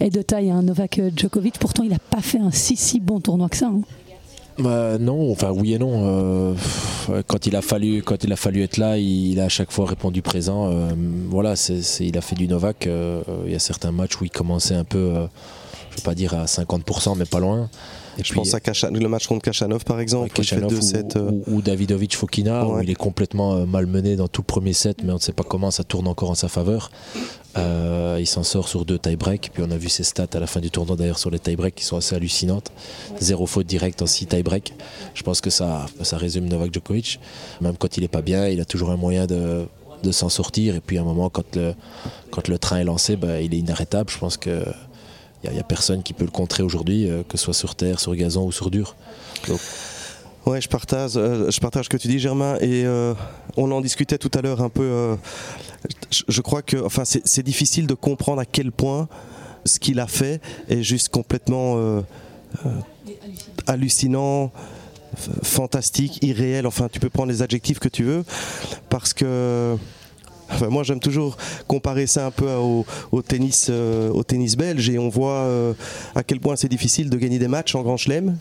est de taille. Hein. Novak Djokovic, pourtant, il n'a pas fait un si si bon tournoi que ça. Hein. Bah, non, enfin oui et non. Euh, quand il a fallu, quand il a fallu être là, il, a à chaque fois répondu présent. Euh, voilà, c'est, il a fait du Novak. Euh, il y a certains matchs où il commençait un peu, je vais pas dire à 50%, mais pas loin je pense à le match contre Kachanov par exemple, ou, ou, Davidovic Fokina, où il est complètement malmené dans tout le premier set, mais on ne sait pas comment ça tourne encore en sa faveur. Euh, il s'en sort sur deux tie-break, puis on a vu ses stats à la fin du tournoi d'ailleurs sur les tie-break qui sont assez hallucinantes. Zéro faute directe en six tie-break. Je pense que ça, ça résume Novak Djokovic. Même quand il est pas bien, il a toujours un moyen de, de s'en sortir. Et puis à un moment, quand le, quand le train est lancé, bah, il est inarrêtable. Je pense que il n'y a, personne qui peut le contrer aujourd'hui, euh, que ce soit sur terre, sur gazon ou sur dur. Ouais, je partage, euh, je partage ce que tu dis, Germain, et euh, on en discutait tout à l'heure un peu. je, crois que, enfin, c'est difficile de comprendre à quel point ce qu'il a fait est juste complètement hallucinant, fantastique, irréel. Enfin, tu peux prendre les adjectifs que tu veux, parce que moi, j'aime toujours comparer ça un peu au, tennis, euh, au tennis belge et on voit euh, à quel point c'est difficile de gagner des matchs en Grand Chelem,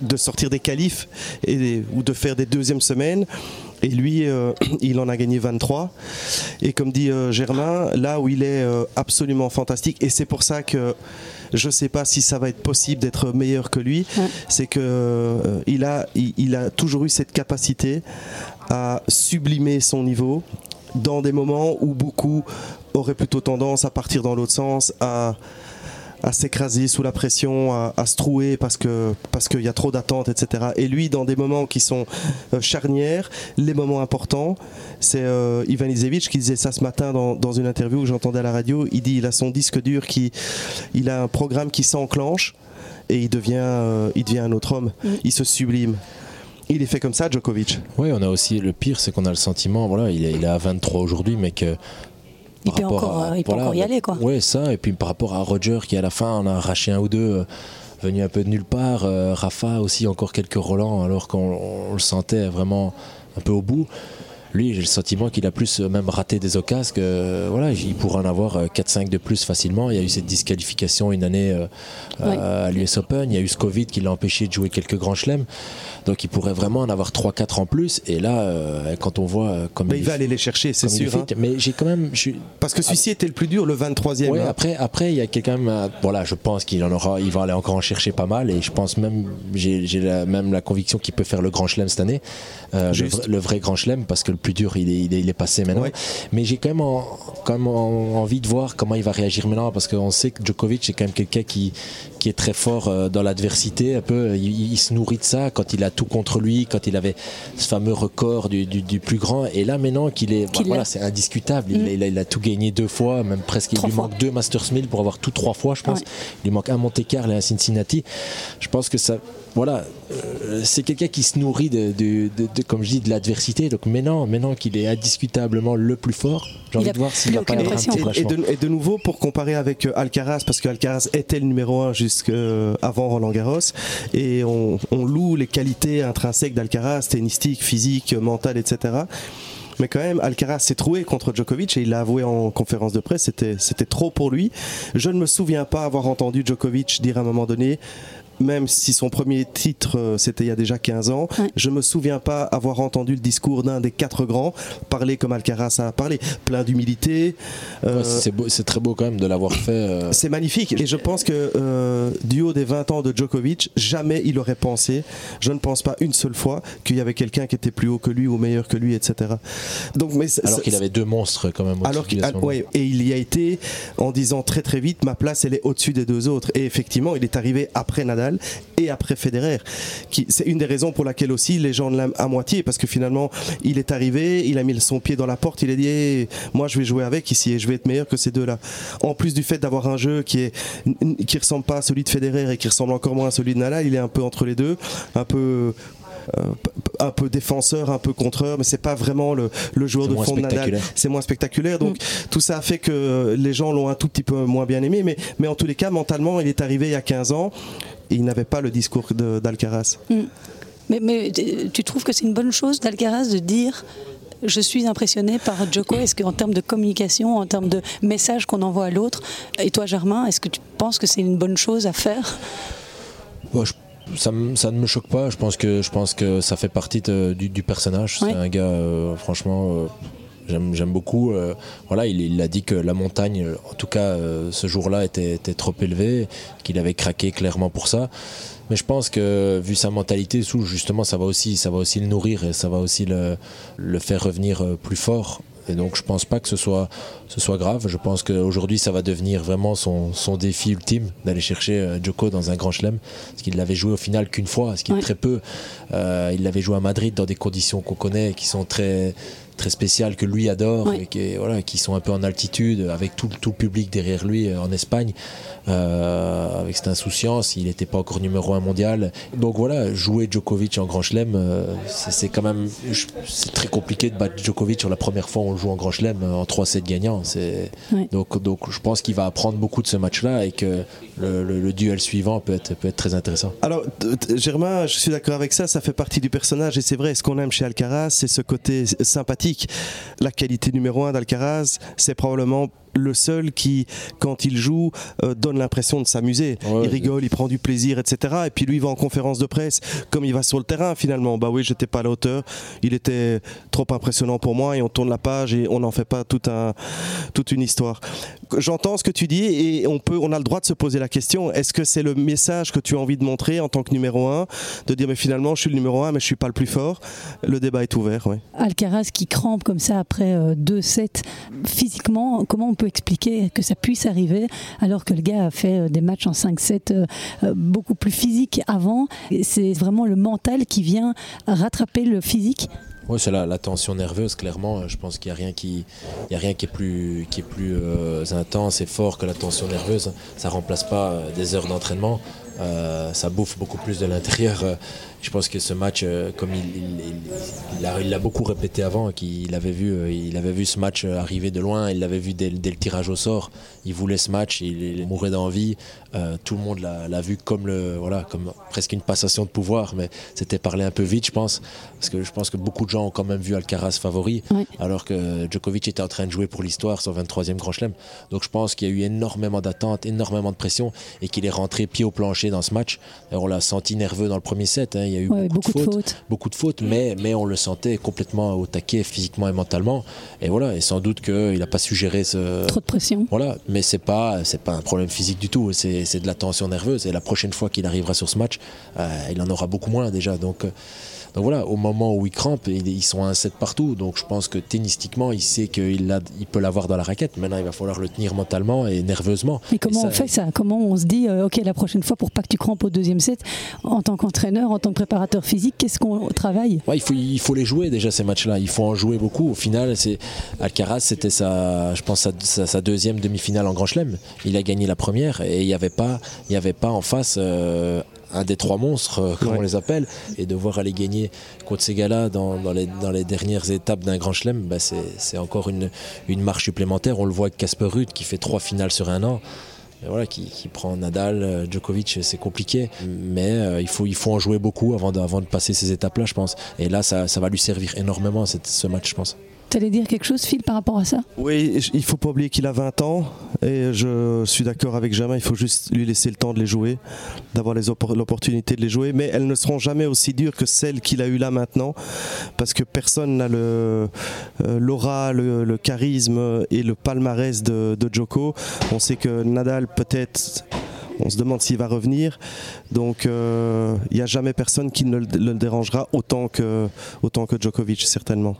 de sortir des qualifs et, ou de faire des deuxièmes semaines. Et lui, euh, <clears throat> il en a gagné 23. Et comme dit Germain, là où il est absolument fantastique, et c'est pour ça que je ne sais pas si ça va être possible d'être meilleur que lui, c'est que il a, il a toujours eu cette capacité à sublimer son niveau dans des moments où beaucoup auraient plutôt tendance à partir dans l'autre sens, à, s'écraser sous la pression, à, se trouer parce que parce qu'il y a trop d'attentes, etc. Et lui, dans des moments qui sont euh, charnières, les moments importants, c'est euh, Ivan Izevich qui disait ça ce matin dans, une interview que j'entendais à la radio. Il dit il a son disque dur qui, il a un programme qui s'enclenche et il devient, euh, il devient un autre homme. Mm. Il se sublime il est fait comme ça, Djokovic. Oui, on a aussi le pire, c'est qu'on a le sentiment, voilà, il est, il est à 23 aujourd'hui, mais que il peut, encore, il peut encore y aller quoi. Oui, ça, et puis par rapport à Roger qui à la fin on a arraché un ou deux, euh, venu un peu de nulle part, euh, Rafa aussi encore quelques relents alors qu'on le sentait vraiment un peu au bout. Lui, j'ai le sentiment qu'il a plus même raté des occasions que voilà, il pourrait en avoir 4-5 de plus facilement. Il y a eu cette disqualification une année à l'US Open, il y a eu ce Covid qui l'a empêché de jouer quelques grands chelems. Donc il pourrait vraiment en avoir 3-4 en plus. Et là, euh, quand on voit euh, comme il, il, va aller les chercher, c'est sûr. Hein. Mais j'ai quand même. Parce que celui-ci était le plus dur, le 23e. Ouais, hein. après, après, il y a quelqu'un. Voilà, je pense qu'il en aura. Il va aller encore en chercher pas mal. Et je pense même. J'ai la, même la conviction qu'il peut faire le grand chelem cette année. Euh, le, vrai grand chelem, parce que le plus dur, il est, il est, passé maintenant. Mais j'ai quand même, quand même envie de voir comment il va réagir maintenant. Parce qu'on sait que Djokovic, c'est quand même quelqu'un qui, qui est très fort dans l'adversité. Un peu, il, il, se nourrit de ça quand il a tout contre lui, quand il avait ce fameux record du, plus grand. Et là, maintenant qu'il est, bah, voilà, c'est indiscutable. Mm. Il, a, tout gagné deux fois, même presque. il lui manque deux Masters 1000 pour avoir tout trois fois, je pense. Il lui manque un Monte Carlo et un Cincinnati. Je pense que ça, voilà, euh, c'est quelqu'un qui se nourrit de, comme je dis, de l'adversité. Donc maintenant, maintenant qu'il est indiscutablement le plus fort, j'ai envie de voir s'il va pas y avoir et, de, et de nouveau, pour comparer avec euh, Alcaraz, parce que Alcaraz était le numéro 1 jusqu'avant euh, Roland Garros, et on, loue les qualités intrinsèques d'Alcaraz, tennistique, physique, mental, etc. Mais quand même, Alcaraz s'est troué contre Djokovic et il l'a avoué en conférence de presse, c'était trop pour lui. Je ne me souviens pas avoir entendu Djokovic dire à un moment donné même si son premier titre euh, c'était il y a déjà 15 ans, je me souviens pas avoir entendu le discours d'un des quatre grands parler comme Alcaraz a parlé, plein d'humilité. Euh, c'est très beau quand même de l'avoir fait. Euh. C'est magnifique et je pense que du haut des 20 ans de Djokovic, jamais il aurait pensé, je ne pense pas une seule fois qu'il y avait quelqu'un qui était plus haut que lui ou meilleur que lui, etc. Donc, mais alors qu'il avait deux monstres quand même. Alors ouais, et il y a été en disant très très vite ma place elle est au-dessus des deux autres et effectivement il est arrivé après Nadal et après Federer. C'est une des raisons pour laquelle aussi les gens l'aiment à moitié parce que finalement il est arrivé, il a mis son pied dans la porte, il a dit moi je vais jouer avec ici et je vais être meilleur que ces deux-là. En plus du fait d'avoir un jeu qui est qui ressemble pas à celui de Federer et qui ressemble encore moins à celui de Nadal, il est un peu entre les deux, un peu euh, un peu défenseur, un peu contreur, mais c'est pas vraiment le, joueur de fond de Nadal. C'est moins spectaculaire. Donc mm. tout ça a fait que les gens l'ont un tout petit peu moins bien aimé. Mais, mais en tous les cas, mentalement, il est arrivé il y a 15 ans il n'avait pas le discours d'Alcaraz. Hmm. Mais, tu trouves que c'est une bonne chose d'Alcaraz de dire je suis impressionné par Joko Est-ce qu'en termes de communication, en termes de message qu'on envoie à l'autre, et toi Germain, est-ce que tu penses que c'est une bonne chose à faire? Ça, ne me choque pas. Je pense que, je pense que ça fait partie du, personnage. C'est un gars, euh, franchement. Euh, j'aime beaucoup. Euh, voilà, il, a dit que la montagne, en tout cas ce jour-là, était, trop élevée, qu'il avait craqué clairement pour ça. Mais je pense que vu sa mentalité, justement, ça va aussi, ça va aussi le nourrir et ça va aussi le, le faire revenir plus fort. Et donc je pense pas que ce soit, ce soit grave. Je pense qu'aujourd'hui ça va devenir vraiment son, son défi ultime d'aller chercher Joko dans un grand chelem. Parce qu'il l'avait joué au final qu'une fois, ce qui est très peu. Euh, il l'avait joué à Madrid dans des conditions qu'on connaît, qui sont très très spécial que lui adore et qui, voilà, qui sont un peu en altitude avec tout, tout le public derrière lui euh, en Espagne. Euh, avec cette insouciance il n'était pas encore numéro un mondial. Donc voilà jouer Djokovic en Grand Chelem euh, c'est quand même c'est très compliqué de battre Djokovic sur la première fois on joue en Grand Chelem en 3-7 gagnants donc, donc je pense qu'il va apprendre beaucoup de ce match là et que le, duel suivant peut être, peut être très intéressant. Alors Germain je suis d'accord avec ça ça fait partie du personnage et c'est vrai ce qu'on aime chez Alcaraz c'est ce côté sympathique la qualité numéro un d'Alcaraz, c'est probablement le seul qui, quand il joue, euh, donne l'impression de s'amuser. il rigole, il prend du plaisir, etc. Et puis lui, il va en conférence de presse, comme il va sur le terrain finalement. Bah oui, j'étais pas à la hauteur. Il était trop impressionnant pour moi et on tourne la page et on n'en fait pas tout un, toute une histoire. J'entends ce que tu dis et on peut, on a le droit de se poser la question. Est-ce que c'est le message que tu as envie de montrer en tant que numéro un, de dire mais finalement je suis le numéro un, mais je suis pas le plus fort? Le débat est ouvert. Oui. Alcaraz qui crampe comme ça après euh, deux sets physiquement, comment on peut expliquer que ça puisse arriver alors que le gars a fait euh, des matchs en 5-7 euh, euh, beaucoup plus physiques avant. C'est vraiment le mental qui vient rattraper le physique. Oui, c'est la, tension nerveuse, clairement. Je pense qu'il n'y a rien qui, y a rien qui est plus, qui est plus intense et fort que la tension nerveuse. Ça remplace pas des heures d'entraînement. ça bouffe beaucoup plus de l'intérieur Je pense que ce match, euh, comme il, il, l'a beaucoup répété avant, qu'il avait vu, euh, il avait vu ce match arriver de loin, il l'avait vu dès, le tirage au sort. Il voulait ce match, il, mourait d'envie. tout le monde l'a vu comme le, voilà, comme presque une passation de pouvoir, mais c'était parlé un peu vite, je pense, parce que je pense que beaucoup de gens ont quand même vu Alcaraz favori, alors que Djokovic était en train de jouer pour l'histoire son 23e Grand Chelem. Donc je pense qu'il y a eu énormément d'attentes, énormément de pression, et qu'il est rentré pied au plancher dans ce match. on l'a senti nerveux dans le premier set. Hein. Il y a eu beaucoup, de, fautes, beaucoup de fautes, mais, mais on le sentait complètement au taquet physiquement et mentalement. Et voilà, et sans doute qu'il n'a pas su gérer ce. Trop de pression. Voilà, mais c'est pas, c'est pas un problème physique du tout. C'est de la tension nerveuse. Et la prochaine fois qu'il arrivera sur ce match, euh, il en aura beaucoup moins déjà. Donc. Donc voilà, au moment où il crampe, ils sont à un 7 partout. Donc je pense que tennistiquement, il sait qu'il il peut l'avoir dans la raquette. Maintenant, il va falloir le tenir mentalement et nerveusement. Mais comment on fait ça? Comment on se dit, euh, ok, la prochaine fois, pour pas que tu crampes au deuxième set, en tant qu'entraîneur, en tant que préparateur physique, qu'est-ce qu'on travaille? Il, faut, il faut les jouer déjà, ces matchs-là. Il faut en jouer beaucoup. Au final, c'est Alcaraz, c'était sa, je pense, sa, deuxième demi-finale en Grand Chelem. Il a gagné la première et il n'y avait, pas, il y avait pas en face. Euh, un des trois monstres, euh, comme on les appelle, et de voir aller gagner contre ces gars-là dans, les, dernières étapes d'un grand chelem, bah c'est encore une, marche supplémentaire. On le voit avec Casper Ruud qui fait trois finales sur un an. voilà, qui, prend Nadal, euh, Djokovic, c'est compliqué, mais euh, il, faut, il faut en jouer beaucoup avant de, avant de passer ces étapes-là, je pense. Et là, ça, ça va lui servir énormément, ce match, je pense. Tu allais dire quelque chose, Phil, par rapport à ça? Oui, il faut pas oublier qu'il a 20 ans et je suis d'accord avec Jamin, il faut juste lui laisser le temps de les jouer, d'avoir l'opportunité de les jouer, mais elles ne seront jamais aussi dures que celles qu'il a eues là maintenant parce que personne n'a le euh, l'aura, le, charisme et le palmarès de, Joko. On sait que Nadal peut-être on se demande s'il va revenir. Donc euh, il n'y a jamais personne qui ne le, dérangera autant que, autant que Djokovic, certainement.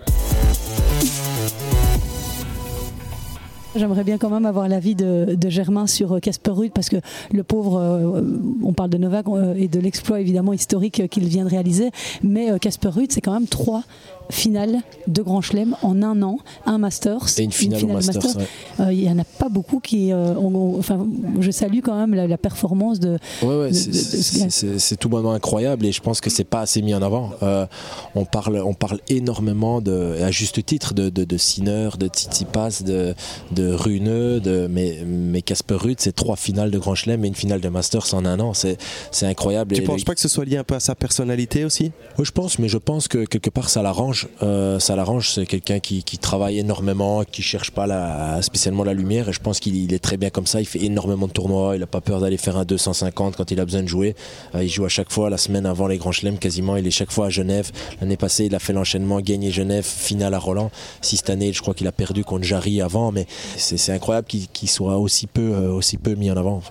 J'aimerais bien quand même avoir l'avis de, de, Germain sur euh, Casper Ruud parce que le pauvre, euh, on parle de Novak euh, et de l'exploit évidemment historique qu'il vient de réaliser, mais Casper Ruud c'est quand même trois finale de Grand Chelem en un an, un Masters. Et une finale, Masters. Euh, il n'y en a pas beaucoup qui. Euh, enfin, je salue quand même la, performance de. Ouais, ouais, c'est tout bonnement incroyable et je pense que c'est pas assez mis en avant. Euh, on, parle, on parle énormément, de, à juste titre, de, de, de Sinner, de Tsitsipas, de, de Runeux, de, mais, mais Casper Ruud, c'est trois finales de Grand Chelem et une finale de Masters en un an. C'est incroyable. Tu ne penses pas que ce soit lié un peu à sa personnalité aussi? Oui, je pense, mais je pense que quelque part ça l'arrange euh, ça l'arrange. C'est quelqu'un qui, travaille énormément, qui cherche pas spécialement la lumière. Et je pense qu'il est très bien comme ça. Il fait énormément de tournois. Il n'a pas peur d'aller faire un 250 quand il a besoin de jouer. Euh, il joue à chaque fois la semaine avant les grands chelems quasiment. Il est chaque fois à Genève. L'année passée, il a fait l'enchaînement, gagné Genève, finale à Roland. Si cette année, je crois qu'il a perdu contre Jarry avant, mais c'est incroyable qu'il soit aussi peu, euh, aussi peu mis en avant.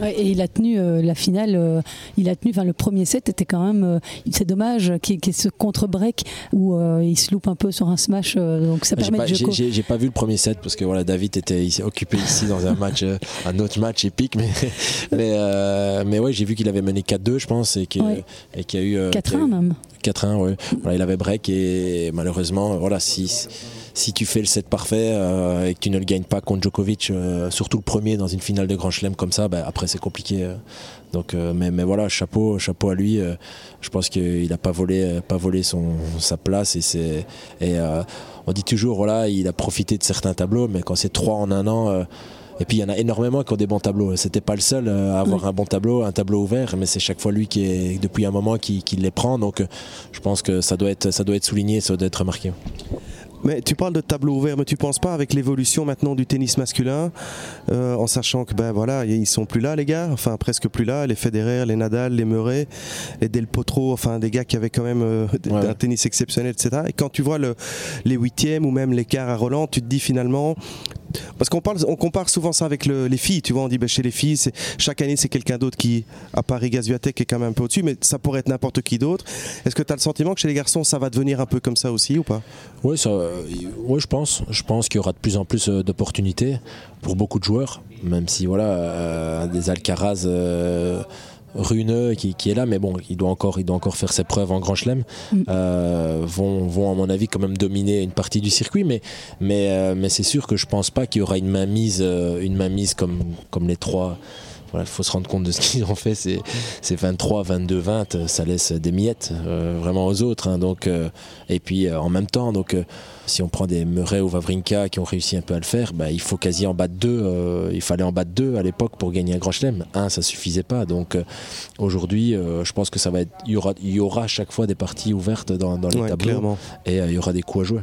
Et il a tenu euh, la finale, euh, il a tenu, enfin le premier set était quand même, euh, c'est dommage qu'il y ait ce contre-break où il se loupe un peu sur un smash, donc ça permet pas, de J'ai pas vu le premier set parce que voilà, David était occupé ici dans un match, un autre match épique, mais <laughs> mais, mais ouais, j'ai vu qu'il avait mené 4-2, je pense, et qu'il y a eu 4-1 même. 4-1, oui. Voilà, il avait break et malheureusement, voilà, si si tu fais le set parfait euh, et que tu ne le gagnes pas contre Djokovic, euh, surtout le premier dans une finale de Grand Chelem comme ça, bah, après c'est compliqué. Euh. donc, mais, mais, voilà, chapeau, chapeau à lui. je pense qu'il n'a pas volé, pas volé son, sa place et c'est. On dit toujours, voilà, il a profité de certains tableaux, mais quand c'est trois en un an. Et puis il y en a énormément qui ont des bons tableaux. C'était pas le seul à avoir un bon tableau, un tableau ouvert, mais c'est chaque fois lui qui est depuis un moment qui, qui les prend. Donc je pense que ça doit être, ça doit être souligné, ça doit être remarqué. Mais tu parles de tableau ouvert, mais tu penses pas avec l'évolution maintenant du tennis masculin, euh, en sachant que ben voilà, ils sont plus là les gars, enfin presque plus là, les Federer, les Nadal, les Murray, les Del Potro, enfin des gars qui avaient quand même euh, un tennis exceptionnel, etc. Et quand tu vois le, les huitièmes ou même les quarts à Roland, tu te dis finalement, parce qu'on parle, on compare souvent ça avec les filles, tu vois, on dit ben, chez les filles, chaque année c'est quelqu'un d'autre qui, à Paris Gazuatec, est quand même un peu au-dessus, mais ça pourrait être n'importe qui d'autre. Est-ce que tu as le sentiment que chez les garçons ça va devenir un peu comme ça aussi ou pas? Oui, je pense. Je pense qu'il y aura de plus en plus euh, d'opportunités pour beaucoup de joueurs, même si voilà, euh, des Alcaraz. Euh, Runeux qui, est là, mais bon, il doit encore, il doit encore faire ses preuves en Grand Chelem. Mm. vont, vont, à mon avis, quand même dominer une partie du circuit, mais, mais, mais c'est sûr que je pense pas qu'il y aura une mainmise, une mainmise comme, comme les trois il faut se rendre compte de ce qu'ils ont fait. C'est, 23, 22, 20, ça laisse des miettes vraiment aux autres. Hein. donc, et puis en même temps, donc si on prend des Murray ou Vavrinka qui ont réussi un peu à le faire, bah, il faut quasi en battre deux. Euh, il fallait en battre deux à l'époque pour gagner un grand chelem. Un, ça suffisait pas. Donc euh, aujourd'hui, euh, je pense que ça va être. Il y aura, il y aura à chaque fois des parties ouvertes dans, les tableaux. Et il y aura des coups à jouer.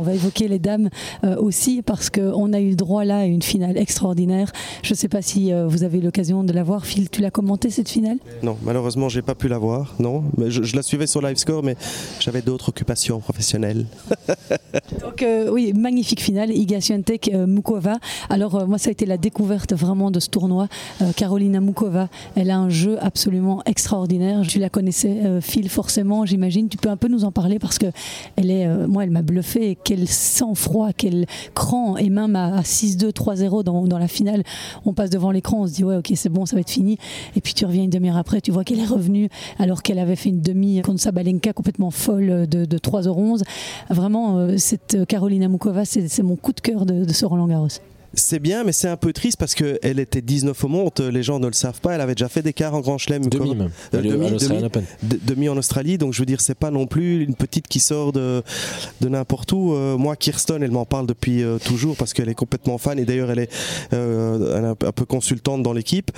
On va évoquer les dames euh, aussi parce qu'on a eu droit là à une finale extraordinaire. Je ne sais pas si euh, vous avez eu l'occasion de la voir. Phil, tu l'as commenté cette finale? Non, malheureusement, j'ai pas pu la voir. Non, mais je, la suivais sur Livescore, mais j'avais d'autres occupations professionnelles. <laughs> Donc euh, oui, magnifique finale, Iga Swiatek Mukova. Alors moi, ça a été la découverte vraiment de ce tournoi. Carolina Mukova, elle a un jeu absolument extraordinaire. Tu la connaissais, Phil, forcément, j'imagine. Tu peux un peu nous en parler parce que elle est, moi, elle m'a bluffé quel sang-froid, quel cran. Et même à 6-2, 3-0 dans, la finale, on passe devant l'écran, on se dit ouais, ok, c'est bon, ça va être fini. Et puis tu reviens une demi-heure après, tu vois qu'elle est revenue alors qu'elle avait fait une demi contre Sabalenka complètement folle de, de 3h11. Vraiment, euh, cette Carolina Mukova, c'est mon coup de cœur de, de ce Roland Garros c'est bien, mais c'est un peu triste parce qu'elle était 19 au monde, les gens ne le savent pas, elle avait déjà fait des quarts en Grand Chelem. Demi même. Euh, demi, en Australie, donc je veux dire, c'est pas non plus une petite qui sort de, de n'importe où. Euh, moi, Kirsten, elle m'en parle depuis euh, toujours parce qu'elle est complètement fan et d'ailleurs, elle est un peu consultante dans l'équipe.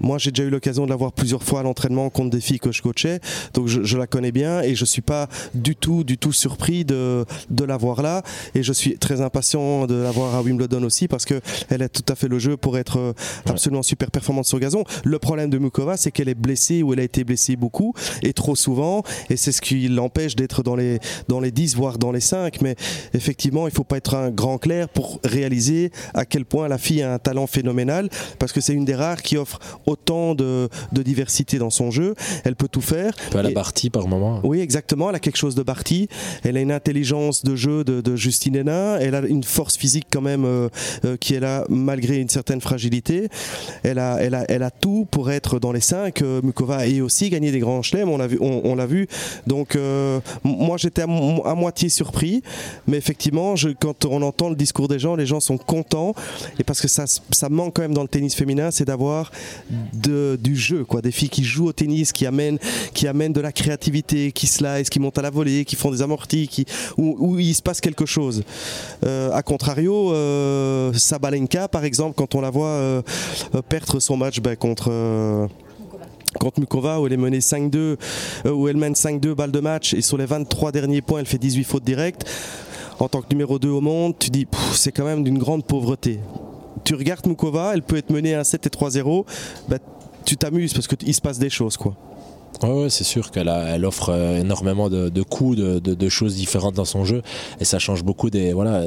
Moi, j'ai déjà eu l'occasion de la voir plusieurs fois à l'entraînement contre des filles que je coachais, donc je, la connais bien et je suis pas du tout, du tout surpris de, de la voir là et je suis très impatient de la voir à Wimbledon aussi parce que elle a tout à fait le jeu pour être euh, absolument super performante sur gazon. Le problème de Mukova, c'est qu'elle est blessée ou elle a été blessée beaucoup et trop souvent, et c'est ce qui l'empêche d'être dans les, dans les 10, voire dans les 5. Mais effectivement, il ne faut pas être un grand clair pour réaliser à quel point la fille a un talent phénoménal, parce que c'est une des rares qui offre autant de, diversité dans son jeu. Elle peut tout faire. Elle a Barty par moment. Oui, exactement. Elle a quelque chose de Barty. Elle a une intelligence de jeu de, de Justine Hénin. Elle a une force physique quand même euh, euh, qui est là malgré une certaine fragilité. Elle a, elle a, elle a tout pour être dans les 5. Euh, Mukova a aussi gagné des grands chelems, on l'a vu. On, vu. Donc euh, moi j'étais à, moitié surpris, mais effectivement, quand on entend le discours des gens, les gens sont contents. Et parce que ça, ça manque quand même dans le tennis féminin, c'est d'avoir du jeu, quoi, des filles qui jouent au tennis, qui amènent, qui amènent de la créativité, qui slice, qui montent à la volée, qui font des amortis, qui, où, il se passe quelque chose. Euh, a contrario, euh, Sabalenka, par exemple, quand on la voit euh, euh, perdre son match ben, contre euh, contre Mukova où elle est menée 5-2 où elle mène 5-2 balles de match et sur les 23 derniers points elle fait 18 fautes directes. En tant que numéro 2 au monde tu dis c'est quand même d'une grande pauvreté. Tu regardes Mukova elle peut être menée à 7 et 3-0 ben, tu t'amuses parce qu'il se passe des choses quoi Ouais, c'est sûr qu'elle elle offre euh, énormément de, coups, de, choses différentes dans son jeu, et ça change beaucoup des voilà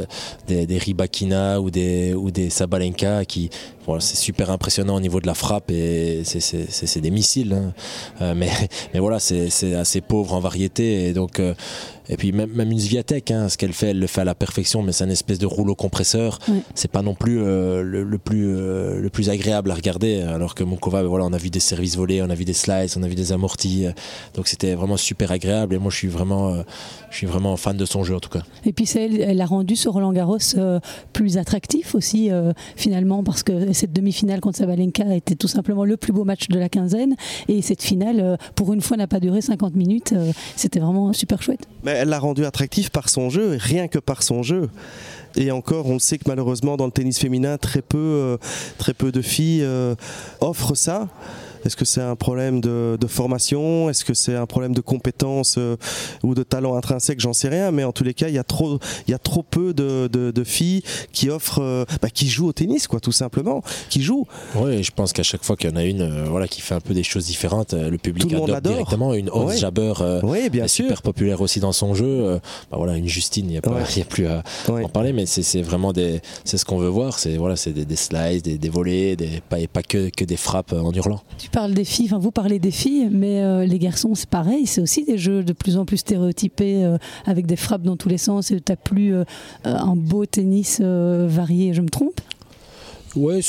des, des Ribakina ou des ou des Sabalenka qui voilà, c'est super impressionnant au niveau de la frappe et c'est des missiles, hein. euh, mais <laughs> mais voilà c'est assez pauvre en variété et donc euh, et puis même, même une Zviatek, hein, ce qu'elle fait, elle le fait à la perfection, mais c'est un espèce de rouleau compresseur. C'est pas non plus euh, le, plus euh, le plus agréable à regarder. Alors que Monkova, ben voilà, on a vu des services volés, on a vu des slides, on a vu des amortis. Euh, donc c'était vraiment super agréable. Et moi, je suis vraiment, je suis vraiment fan de son jeu en tout cas. Et puis elle, elle a rendu ce Roland Garros plus attractif aussi finalement parce que cette demi-finale contre Sabalenka était tout simplement le plus beau match de la quinzaine. Et cette finale, pour une fois, n'a pas duré 50 minutes. C'était vraiment super chouette elle l'a rendu attractif par son jeu, rien que par son jeu. Et encore, on sait que malheureusement dans le tennis féminin, très peu, euh, de filles euh, offrent ça. Est-ce que c'est un problème de, formation? Est-ce que c'est un problème de compétences euh, ou de talent intrinsèque? J'en sais rien, mais en tous les cas, il y a trop, il y a trop peu de, de, filles qui offrent, euh, bah, qui jouent au tennis, quoi, tout simplement, qui jouent. Oui, je pense qu'à chaque fois qu'il y en a une, euh, voilà, qui fait un peu des choses différentes, le public tout le adore directement. Une Hans Jabber, oui, bien super populaire aussi dans son jeu. Bah, voilà, une Justine, il n'y a, a, plus à en parler, mais c'est vraiment des, c'est ce qu'on veut voir. C'est voilà, c'est des, des, slides, des, des volées, des, pas, pas que, que des frappes en hurlant parle des filles, enfin vous parlez des filles, mais euh, les garçons c'est pareil, c'est aussi des jeux de plus en plus stéréotypés euh, avec des frappes dans tous les sens et tu plus euh, un beau tennis varié, je me trompe? Ouais,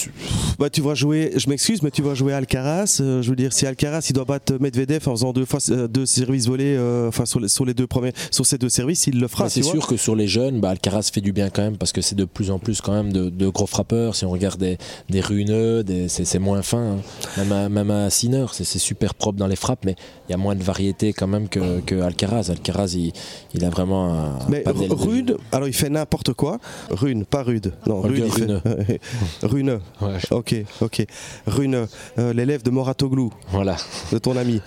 bah, tu vas jouer, je m'excuse, mais tu vas jouer Alcaraz. Euh, je veux dire, si Alcaraz il doit battre Medvedev en faisant deux fois euh, deux services volés, euh, enfin sur, les, sur, les deux premiers, sur ces deux services, il le fera. Bah, c'est sûr que sur les jeunes, bah, Alcaraz fait du bien quand même parce que c'est de plus en plus quand même de, gros frappeurs. Si on regarde des, des runeux, c'est moins fin. Hein. Même, à, même Sinner, c'est super propre dans les frappes, mais il y a moins de variété quand même que, que Alcaraz. Alcaraz, il, il, a vraiment. Un, mais rude, alors il fait n'importe quoi. Rune, pas rude. Non, rude, <laughs> <laughs> Rune. Ok, ok. Rune, euh, l'élève de Moratoglou. Voilà. De ton ami.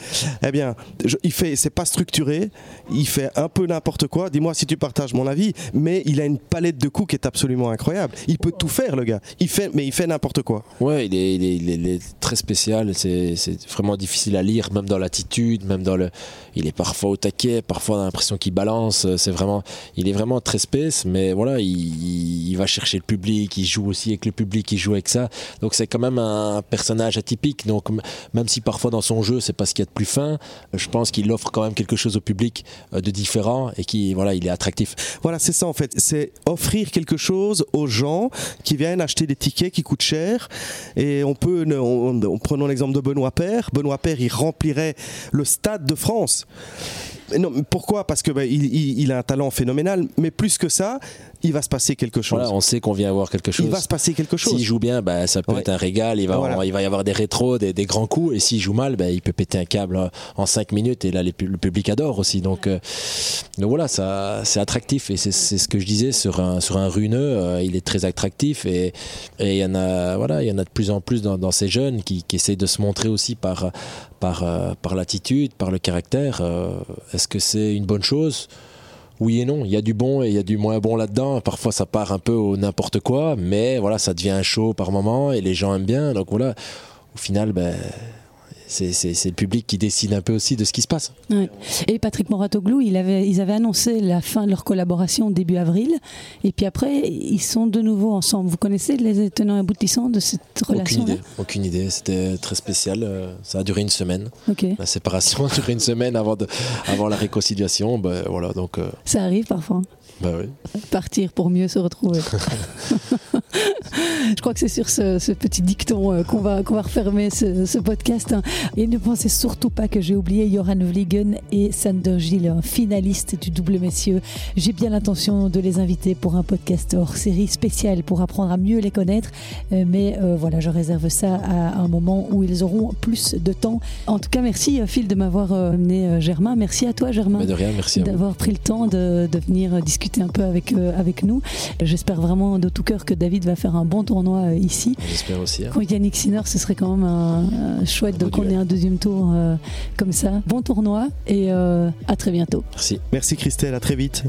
Eh bien, il fait, c'est pas structuré. Il fait un peu n'importe quoi. Dis-moi si tu partages mon avis. Mais il a une palette de coups qui est absolument incroyable. Il peut tout faire, le gars. Il fait, mais il fait n'importe quoi. Ouais, il est, il est, très spécial. C'est vraiment difficile à lire, même dans l'attitude, même dans le. Il est parfois au taquet, parfois on a l'impression qu'il balance. C'est vraiment, il est vraiment très space, mais voilà, il, il va chercher le public. Il joue aussi avec le public qui joue avec ça. Donc c'est quand même un personnage atypique. Donc même si parfois dans son jeu c'est pas ce qu'il y a de plus fin, je pense qu'il offre quand même quelque chose au public euh, de différent et qui voilà il est attractif. Voilà c'est ça en fait, c'est offrir quelque chose aux gens qui viennent acheter des tickets qui coûtent cher. Et on peut, on, prenons l'exemple de Benoît Père. Benoît Père il remplirait le stade de France. Non, pourquoi? Parce que bah, il, a un talent phénoménal, mais plus que ça, il va se passer quelque chose. Voilà, on sait qu'on vient avoir quelque chose. Il va se passer quelque chose. S'il joue bien, bah, ça peut être un régal. Il va, il va y avoir des rétros, des, grands coups. Et s'il joue mal, bah, il peut péter un câble en 5 minutes. Et là, le public adore aussi. Donc, euh, donc voilà, ça, c'est attractif. Et c'est, ce que je disais sur un, sur un runeux. Euh, il est très attractif. Et il y en a, voilà, il y en a de plus en plus dans, ces jeunes qui, qui essayent de se montrer aussi par, par, euh, par l'attitude, par le caractère. Est-ce que c'est une bonne chose? Oui et non. Il y a du bon et il y a du moins bon là-dedans. Parfois, ça part un peu au n'importe quoi, mais voilà, ça devient chaud par moment et les gens aiment bien. Donc voilà, au final, ben, c'est le public qui décide un peu aussi de ce qui se passe. Et Patrick Moratoglou, il avait, ils avaient annoncé la fin de leur collaboration début avril, et puis après, ils sont de nouveau ensemble. Vous connaissez les tenants aboutissants de cette relation Aucune idée. Aucune idée. C'était très spécial. Euh, ça a duré une semaine. La séparation a duré une semaine avant, de, avant la réconciliation. Ben, voilà, donc, euh, Ça arrive parfois. Bah oui. Partir pour mieux se retrouver. <laughs> Je crois que c'est sur ce, petit dicton euh, qu'on va, qu'on va refermer ce, podcast. Hein. Et ne pensez surtout pas que j'ai oublié Joran Vliegen et Sander Gilles, finaliste du double messieurs. J'ai bien l'intention de les inviter pour un podcast hors série spécial pour apprendre à mieux les connaître. Euh, mais euh, voilà, je réserve ça à un moment où ils auront plus de temps. En tout cas, merci Phil de m'avoir amené Germain. Merci à toi Germain. de rien, merci D'avoir pris le temps de, de venir discuter un peu avec, euh, avec nous. J'espère vraiment de tout cœur que David va faire un bon tournoi euh, ici. J'espère aussi. Hein. Pour Yannick Sinner, ce serait quand même un, chouette de qu'on ait un deuxième tour euh, comme ça. Bon tournoi et à très bientôt. Merci. Merci Christelle, à très vite.